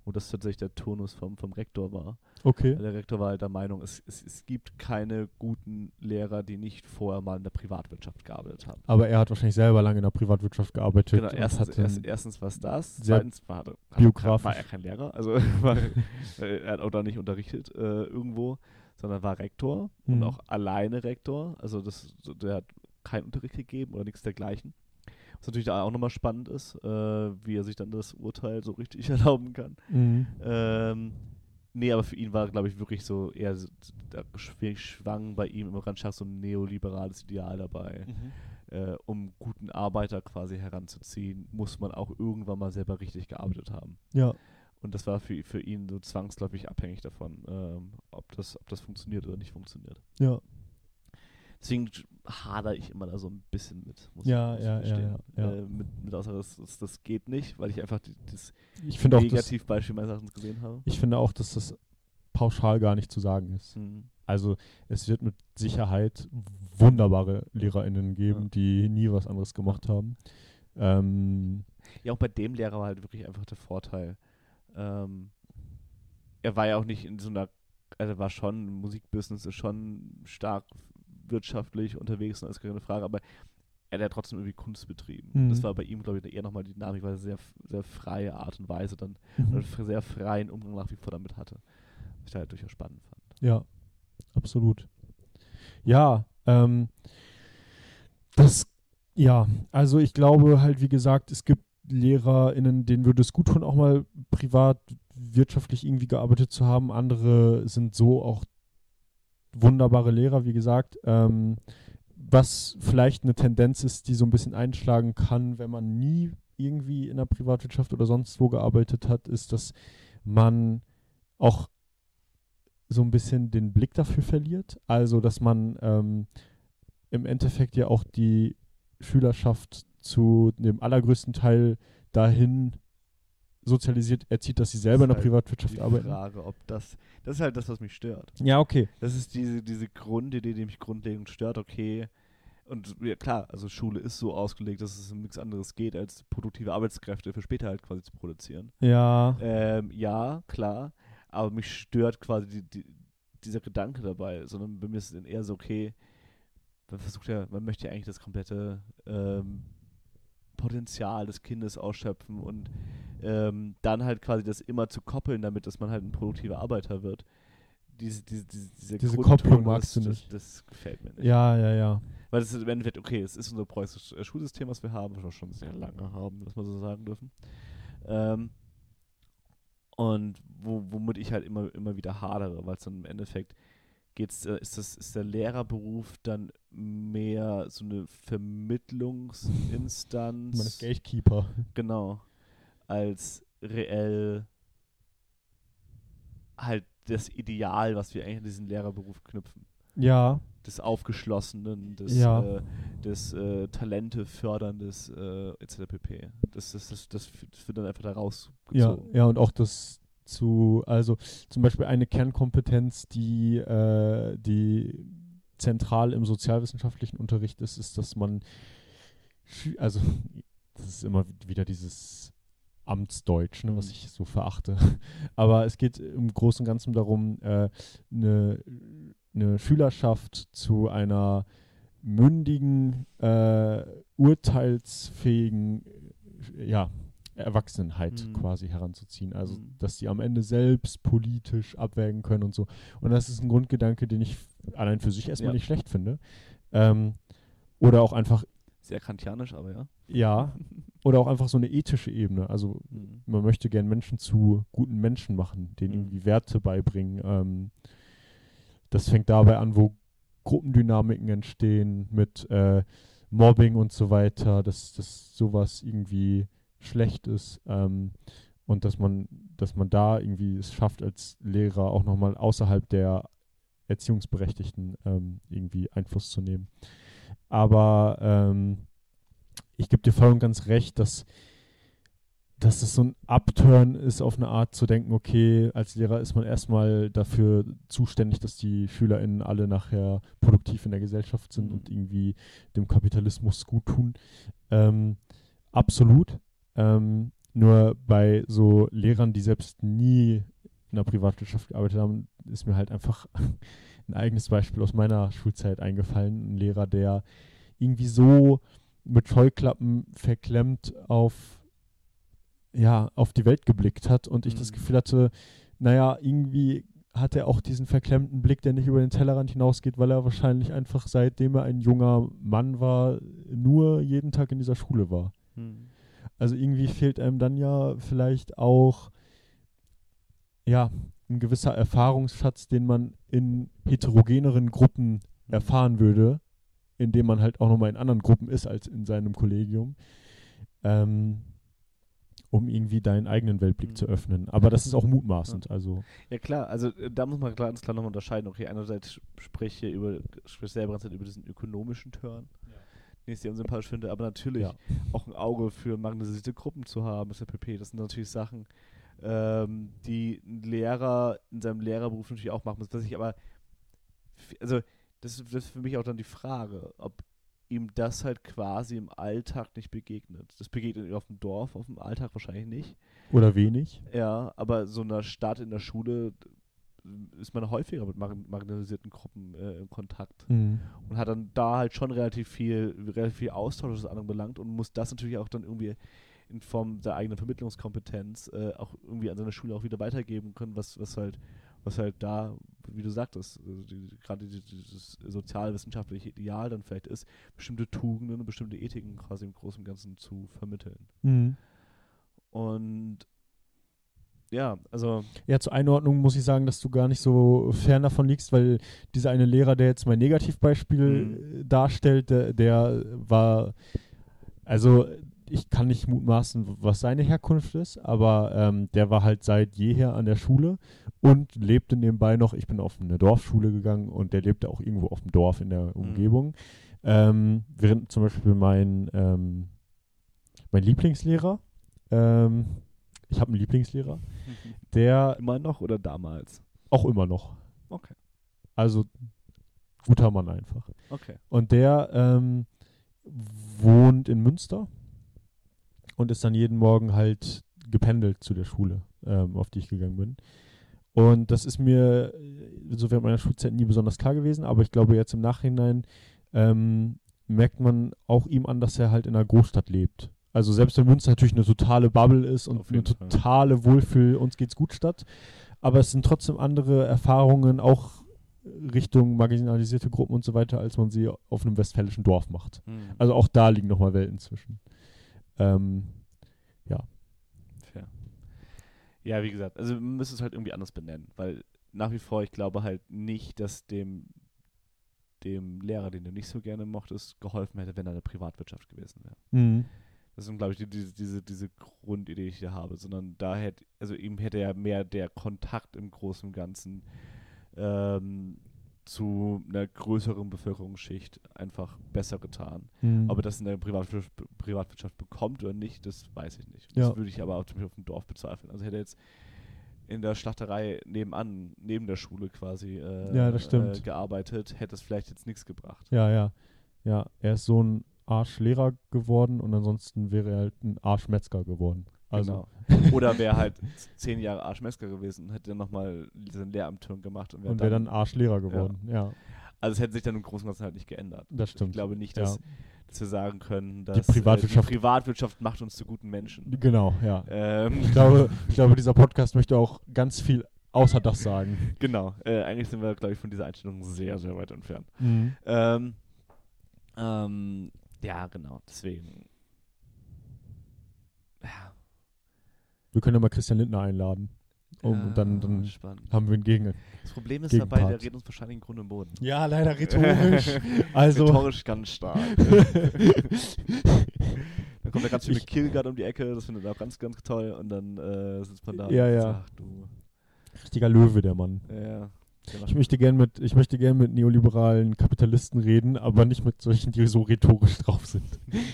und das tatsächlich der Turnus vom, vom Rektor war. Okay. Der Rektor war halt der Meinung, es, es, es gibt keine guten Lehrer, die nicht vorher mal in der Privatwirtschaft gearbeitet haben. Aber er hat wahrscheinlich selber lange in der Privatwirtschaft gearbeitet. Genau, und erstens, erst, erstens was das, sehr zweitens war, er- biografisch. war er kein Lehrer, also war, äh, er hat auch da nicht unterrichtet äh, irgendwo, sondern war Rektor und Mhm. auch alleine Rektor, also das, der hat keinen Unterricht gegeben oder nichts dergleichen. Was natürlich da auch nochmal spannend ist, äh, wie er sich dann das Urteil so richtig erlauben kann. Mhm. Ähm, nee, aber für ihn war, glaube ich, wirklich so eher, so- da schw- schwang bei ihm im Randschach so ein neoliberales Ideal dabei. Äh, um guten Arbeiter quasi heranzuziehen, muss man auch irgendwann mal selber richtig gearbeitet haben. Ja. Und das war für, für ihn so zwangsläufig abhängig davon, ähm, ob, das, ob das funktioniert oder nicht funktioniert. Ja. Deswegen hadere ich immer da so ein bisschen mit. Muss Ja, ja, ja, ja, ja. Äh, mit, mit Aussage, das, das, das geht nicht, weil ich einfach die, das Ich Negativbeispiel meines Erachtens gesehen habe. ich finde auch, dass das pauschal gar nicht zu sagen ist. Hm. Also es wird mit Sicherheit wunderbare LehrerInnen geben, Ja. die nie was anderes gemacht haben. Ähm, Ja, auch bei dem Lehrer war halt wirklich einfach der Vorteil. Ähm, er war ja auch nicht in so einer, also er war schon, Musikbusiness ist schon stark wirtschaftlich unterwegs, das ist keine Frage, aber er hat ja trotzdem irgendwie Kunst betrieben. Mhm. Das war bei ihm, glaube ich, eher nochmal die Dynamik, weil er sehr, sehr freie Art und Weise dann, Mhm. f- sehr freien Umgang nach wie vor damit hatte. Was ich da halt durchaus spannend fand. Ja, absolut. Ja, ähm, das, ja, also ich glaube halt, wie gesagt, es gibt LehrerInnen, denen würde es gut tun, auch mal privat wirtschaftlich irgendwie gearbeitet zu haben. Andere sind so auch wunderbare Lehrer, wie gesagt. Ähm, was vielleicht eine Tendenz ist, die so ein bisschen einschlagen kann, wenn man nie irgendwie in der Privatwirtschaft oder sonst wo gearbeitet hat, ist, dass man auch so ein bisschen den Blick dafür verliert. Also, dass man ähm, im Endeffekt ja auch die Schülerschaft zu dem allergrößten Teil dahin sozialisiert erzieht, dass sie selber in der halt Privatwirtschaft Die arbeiten. Frage, ob das, das ist halt das, was mich stört. Ja, okay. Das ist diese, diese Grundidee, die mich grundlegend stört, okay. Und ja, klar, also Schule ist so ausgelegt, dass es um nichts anderes geht, als produktive Arbeitskräfte für später halt quasi zu produzieren. Ja. Ähm, ja, klar, aber mich stört quasi die, die, dieser Gedanke dabei, sondern bei mir ist es eher so, okay, man versucht ja, man möchte ja eigentlich das komplette ähm, Potenzial des Kindes ausschöpfen und ähm, dann halt quasi das immer zu koppeln, damit dass man halt ein produktiver Arbeiter wird. Diese, diese, diese, diese, Diese Kopplung das, magst du das, nicht. Das, gefällt mir nicht. Ja, ja, ja. Weil das ist im Endeffekt, okay, es ist unser preußisches äh, Schulsystem, was wir haben, was wir schon sehr lange haben, dass wir so sagen dürfen. Ähm, und wo, womit ich halt immer, immer wieder hadere, weil es dann im Endeffekt geht's, äh, ist, das, ist der Lehrerberuf dann mehr so eine Vermittlungsinstanz. Man ist Gatekeeper. Genau. Als reell halt das Ideal, was wir eigentlich an diesen Lehrerberuf knüpfen Ja, des Aufgeschlossenen, des, Ja. äh, des äh, Talente förderndes äh, etc. pp. Das, das, das, das, das wird dann einfach da ja, rausgezogen. ja, und auch das zu, also zum Beispiel eine Kernkompetenz, die, äh, die zentral im sozialwissenschaftlichen Unterricht ist, ist, dass man, also das ist immer wieder dieses Amtsdeutsch, ne, was Mhm. ich so verachte. Aber es geht im Großen und Ganzen darum, eine äh, ne Schülerschaft zu einer mündigen, äh, urteilsfähigen äh, ja, Erwachsenheit Mhm. quasi heranzuziehen. Also, Mhm. dass sie am Ende selbst politisch abwägen können und so. Und das ist ein Grundgedanke, den ich allein für sich erstmal Ja. nicht schlecht finde. Ähm, oder auch einfach, Sehr kantianisch, aber ja. ja, oder auch einfach so eine ethische Ebene. Also Mhm. man möchte gern Menschen zu guten Menschen machen, denen Mhm. irgendwie Werte beibringen. Ähm, das fängt dabei an, wo Gruppendynamiken entstehen mit äh, Mobbing und so weiter, dass, dass sowas irgendwie schlecht ist ähm, und dass man, dass man da irgendwie es schafft, als Lehrer auch nochmal außerhalb der Erziehungsberechtigten ähm, irgendwie Einfluss zu nehmen. Aber ähm, ich gebe dir voll und ganz recht, dass dass es so ein Upturn ist, auf eine Art zu denken, okay, als Lehrer ist man erstmal dafür zuständig, dass die SchülerInnen alle nachher produktiv in der Gesellschaft sind Mhm. und irgendwie dem Kapitalismus gut tun. Ähm, absolut. Ähm, nur bei so Lehrern, die selbst nie in der Privatwirtschaft gearbeitet haben, ist mir halt einfach ein eigenes Beispiel aus meiner Schulzeit eingefallen. Ein Lehrer, der irgendwie so mit Scheuklappen verklemmt auf ja, auf die Welt geblickt hat und ich das Mhm. Gefühl hatte, naja, irgendwie hat er auch diesen verklemmten Blick, der nicht über den Tellerrand hinausgeht, weil er wahrscheinlich einfach seitdem er ein junger Mann war, nur jeden Tag in dieser Schule war. Mhm. Also irgendwie fehlt einem dann ja vielleicht auch ja, ein gewisser Erfahrungsschatz, den man in heterogeneren Gruppen erfahren würde, indem man halt auch nochmal in anderen Gruppen ist als in seinem Kollegium, ähm, um irgendwie deinen eigenen Weltblick Mhm. zu öffnen. Aber das ist auch mutmaßend. Also Ja klar, also äh, da muss man ganz klar nochmal unterscheiden. Okay, einerseits spreche über, spreche selber ganz über diesen ökonomischen Turn, den ich sehr unsympathisch finde, aber natürlich Ja. auch ein Auge für marginalisierte Gruppen zu haben, ist der PP. Das sind natürlich Sachen, ähm, die ein Lehrer in seinem Lehrerberuf natürlich auch machen muss. Was ich aber, also das, ist- das ist für mich auch dann die Frage, ob ihm das halt quasi im Alltag nicht begegnet. Das begegnet ihm auf dem Dorf, auf dem Alltag wahrscheinlich nicht. oder wenig. Ja, aber so einer Stadt in der Schule ist man häufiger mit mar marginalisierten Gruppen äh, in Kontakt Mhm. und hat dann da halt schon relativ viel, relativ viel Austausch, was das andere belangt und muss das natürlich auch dann irgendwie in Form der eigenen Vermittlungskompetenz äh, auch irgendwie an seiner Schule auch wieder weitergeben können, was, was halt, was halt da, wie du sagtest, also die, gerade die, dieses sozialwissenschaftliche Ideal dann vielleicht ist, bestimmte Tugenden und bestimmte Ethiken quasi im Großen und Ganzen zu vermitteln. Mhm. Und ja, also Ja, zur Einordnung muss ich sagen, dass du gar nicht so fern davon liegst, weil dieser eine Lehrer, der jetzt mein Negativbeispiel Mhm. äh, darstellt, der, der war, also ich kann nicht mutmaßen, was seine Herkunft ist, aber ähm, der war halt seit jeher an der Schule und lebte nebenbei noch, ich bin auf eine Dorfschule gegangen und der lebte auch irgendwo auf dem Dorf in der Umgebung. Ähm, während zum Beispiel mein, ähm, mein Lieblingslehrer, ähm, ich habe einen Lieblingslehrer, der immer noch oder damals? auch immer noch. Okay. Also guter Mann einfach. Okay. Und der ähm, wohnt in Münster und ist dann jeden Morgen halt gependelt zu der Schule, ähm, auf die ich gegangen bin. Und das ist mir äh, so während meiner Schulzeit nie besonders klar gewesen, aber ich glaube jetzt im Nachhinein ähm, merkt man auch ihm an, dass er halt in einer Großstadt lebt. Also selbst wenn Münster natürlich eine totale Bubble ist und eine Fall. totale Wohlfühl, uns geht's gut Stadt, aber es sind trotzdem andere Erfahrungen, auch Richtung marginalisierte Gruppen und so weiter, als man sie auf einem westfälischen Dorf macht. Also auch da liegen nochmal Welten zwischen. Ähm, Fair. Ja, wie gesagt, also man müsste es halt irgendwie anders benennen, weil nach wie vor, ich glaube halt nicht, dass dem, dem Lehrer, den du nicht so gerne mochtest, geholfen hätte, wenn er in der Privatwirtschaft gewesen wäre. Das ist, glaube ich, die, diese, diese, diese Grundidee, die ich hier habe, sondern da hätte, also ihm hätte ja mehr der Kontakt im Großen und Ganzen ähm, zu einer größeren Bevölkerungsschicht einfach besser getan. Mhm. Ob er das in der Privatwirtschaft, Privatwirtschaft bekommt oder nicht, das weiß ich nicht. Ja. Das würde ich aber auch auf dem Dorf bezweifeln. Also hätte er jetzt in der Schlachterei nebenan, neben der Schule quasi äh, Ja. Äh, gearbeitet, hätte es vielleicht jetzt nichts gebracht. Ja, ja. Ja, er ist so ein Arschlehrer geworden und ansonsten wäre er halt ein Arschmetzger geworden. Also, Genau. Oder wäre halt zehn Jahre Arschmesker gewesen, hätte dann nochmal diesen Lehramtturm gemacht und wäre und wäre dann Arschlehrer geworden. Ja, Also es hätte sich dann im Großen und Ganzen halt nicht geändert. das stimmt. Ich glaube nicht, ja. dass, dass wir sagen können, dass Privatwirtschaft- äh, die Privatwirtschaft macht uns zu guten Menschen. Genau, ja. Ähm, Ich glaube, ich glaube, dieser Podcast möchte auch ganz viel außer das sagen. genau. Äh, eigentlich sind wir, glaube ich, von dieser Einstellung sehr, sehr weit entfernt. Mhm. Ähm, ähm, ja, genau. Deswegen. Ja. Wir können ja mal Christian Lindner einladen. Um, ja, und dann, dann spannend. haben wir einen Gegner. Das Problem ist dabei, der Gegenpart. redet uns wahrscheinlich im Grund und Boden. Ja, leider rhetorisch. also, Rhetorisch ganz stark. dann kommt da ganz viel mit Killguard um die Ecke, das findet er auch ganz, ganz toll. Und dann äh, sitzt man da Ja, und ja. sagt, ach du, richtiger Löwe, der Mann. ja, macht Ich möchte gern mit, ich möchte gern mit neoliberalen Kapitalisten reden, aber nicht mit solchen, die so rhetorisch drauf sind.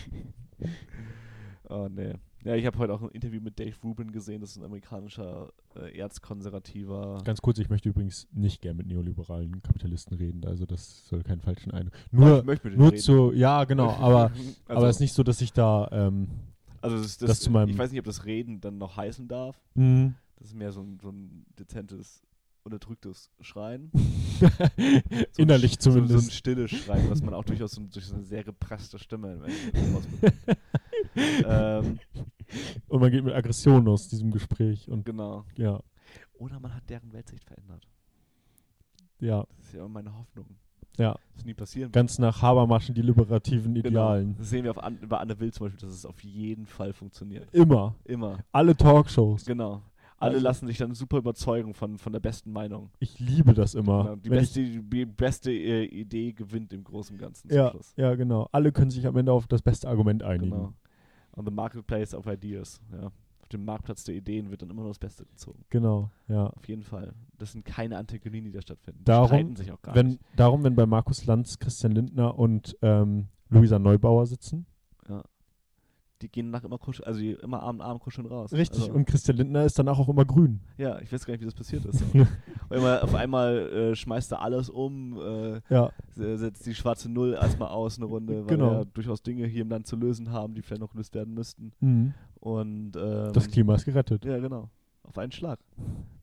Oh, nee. Ja, ich habe heute auch ein Interview mit Dave Rubin gesehen, das ist ein amerikanischer äh, erzkonservativer. Ganz kurz, ich möchte übrigens nicht gern mit neoliberalen Kapitalisten reden, also das soll keinen falschen Eindruck. Nur, ich möchte mit ihm nur reden. zu, ja, genau, aber, also, aber es ist nicht so, dass ich da, ähm, also das, das, das zu meinem- ich weiß nicht, ob das Reden dann noch heißen darf. mh, Das ist mehr so ein, so ein dezentes, unterdrücktes Schreien. So innerlich sch- So, so ein zumindest. stilles Schreien, was man auch durchaus so, durch so eine sehr gepresste Stimme rausbekommt. ähm, Und man geht mit Aggression aus diesem Gespräch und genau. ja, Oder man hat deren Weltsicht verändert. ja, Das ist ja immer meine Hoffnung. ja. Das ist nie passieren. Ganz nach Habermaschen die liberativen Genau. Idealen. Das sehen wir auf An über Anne Will zum Beispiel, dass es auf jeden Fall funktioniert. Immer. Immer. Alle Talkshows. Genau. Alle Also- lassen sich dann super überzeugen von, von der besten Meinung. Ich liebe das immer. Genau. Die, beste, die beste äh, Idee gewinnt im Großen und Ganzen ich, ja, Schluss. ja, genau. Alle können sich am Ende auf das beste Argument einigen. Genau. On the marketplace of ideas. Ja. Auf dem Marktplatz der Ideen wird dann immer nur das Beste gezogen. Genau, ja. Auf jeden Fall. Das sind keine Antagonien, die da stattfinden. Die Darum, streiten sich auch gar Wenn, nicht. darum, wenn bei Markus Lanz, Christian Lindner und ähm, Luisa Neubauer sitzen. Die gehen nach immer kuscheln, also immer Arm in Arm kuscheln raus. Richtig, Also, und Christian Lindner ist danach auch immer grün. ja, ich weiß gar nicht, wie das passiert ist. Immer, auf einmal äh, schmeißt er alles um, äh, Ja, se- setzt die schwarze Null erstmal aus eine Runde, weil Genau. wir durchaus Dinge hier im Land zu lösen haben, die vielleicht noch gelöst werden müssten. mhm. Und ähm, das Klima ist gerettet. Ja, genau. Auf einen Schlag.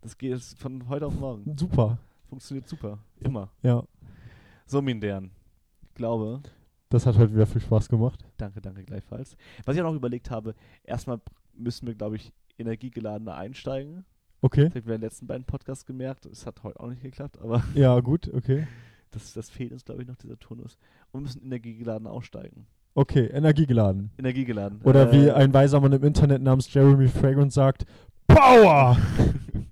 Das geht von heute auf morgen. Super, Funktioniert super. Immer. ja. So, Mindern. Ich glaube, Das hat heute wieder viel Spaß gemacht. danke, danke gleichfalls. Was ich auch noch überlegt habe, erstmal müssen wir, glaube ich, energiegeladener einsteigen. Okay, Das haben wir in den letzten beiden Podcasts gemerkt. Es hat heute auch nicht geklappt, aber ja, gut, okay. das, das fehlt uns, glaube ich, noch, dieser Turnus. Und wir müssen energiegeladen aussteigen. Okay, energiegeladen. Energiegeladen. Oder wie Äh, ein weiser Mann im Internet namens Jeremy Fragrance sagt, Power!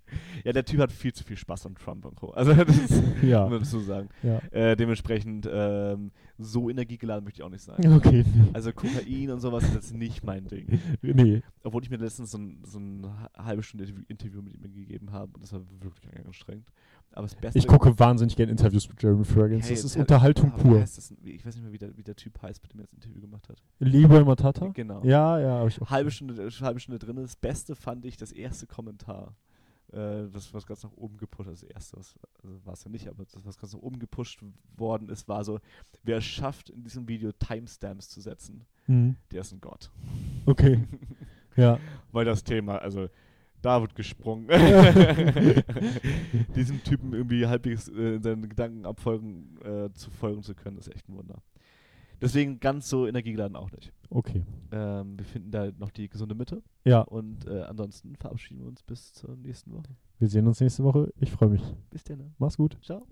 ja, der Typ hat viel zu viel Spaß an Trump und Co. Also, das ist, ja, muss man dazu sagen. ja. Äh, dementsprechend, ähm, so energiegeladen möchte ich auch nicht sein. Okay, Also Kokain und sowas ist jetzt nicht mein Ding. nee. Obwohl ich mir letztens so ein, so ein ha- halbe Stunde Interview- mit ihm gegeben habe und das war wirklich anstrengend. Aber das Beste... Ich gucke wahnsinnig gerne Interviews mit Jeremy Fragrance. Hey, Das ist Unterhaltung ah, pur. das Ich weiß nicht mehr, wie der, wie der Typ heißt, mit dem er das Interview gemacht hat. Leroy Matata? Genau. Ja, ja, ich auch. Halbe Stunde, halbe Stunde drin. Das Beste fand ich das erste Kommentar. Äh, das, was ganz nach oben gepusht Das erste was, also war es ja nicht, aber das, was ganz nach oben gepusht worden ist, war so, wer schafft, in diesem Video Timestamps zu setzen, Mhm. der ist ein Gott. Okay, ja. Weil das Thema, also da wird gesprungen. Diesem Typen irgendwie halbwegs äh, in seinen Gedanken abfolgen, äh, zu folgen zu können, ist echt ein Wunder. Deswegen ganz so energiegeladen auch nicht. Okay. Ähm, wir finden da noch die gesunde Mitte Ja, und äh, ansonsten verabschieden wir uns bis zur nächsten Woche. wir sehen uns nächste Woche. Ich freue mich. Bis dann. Mach's gut. Ciao.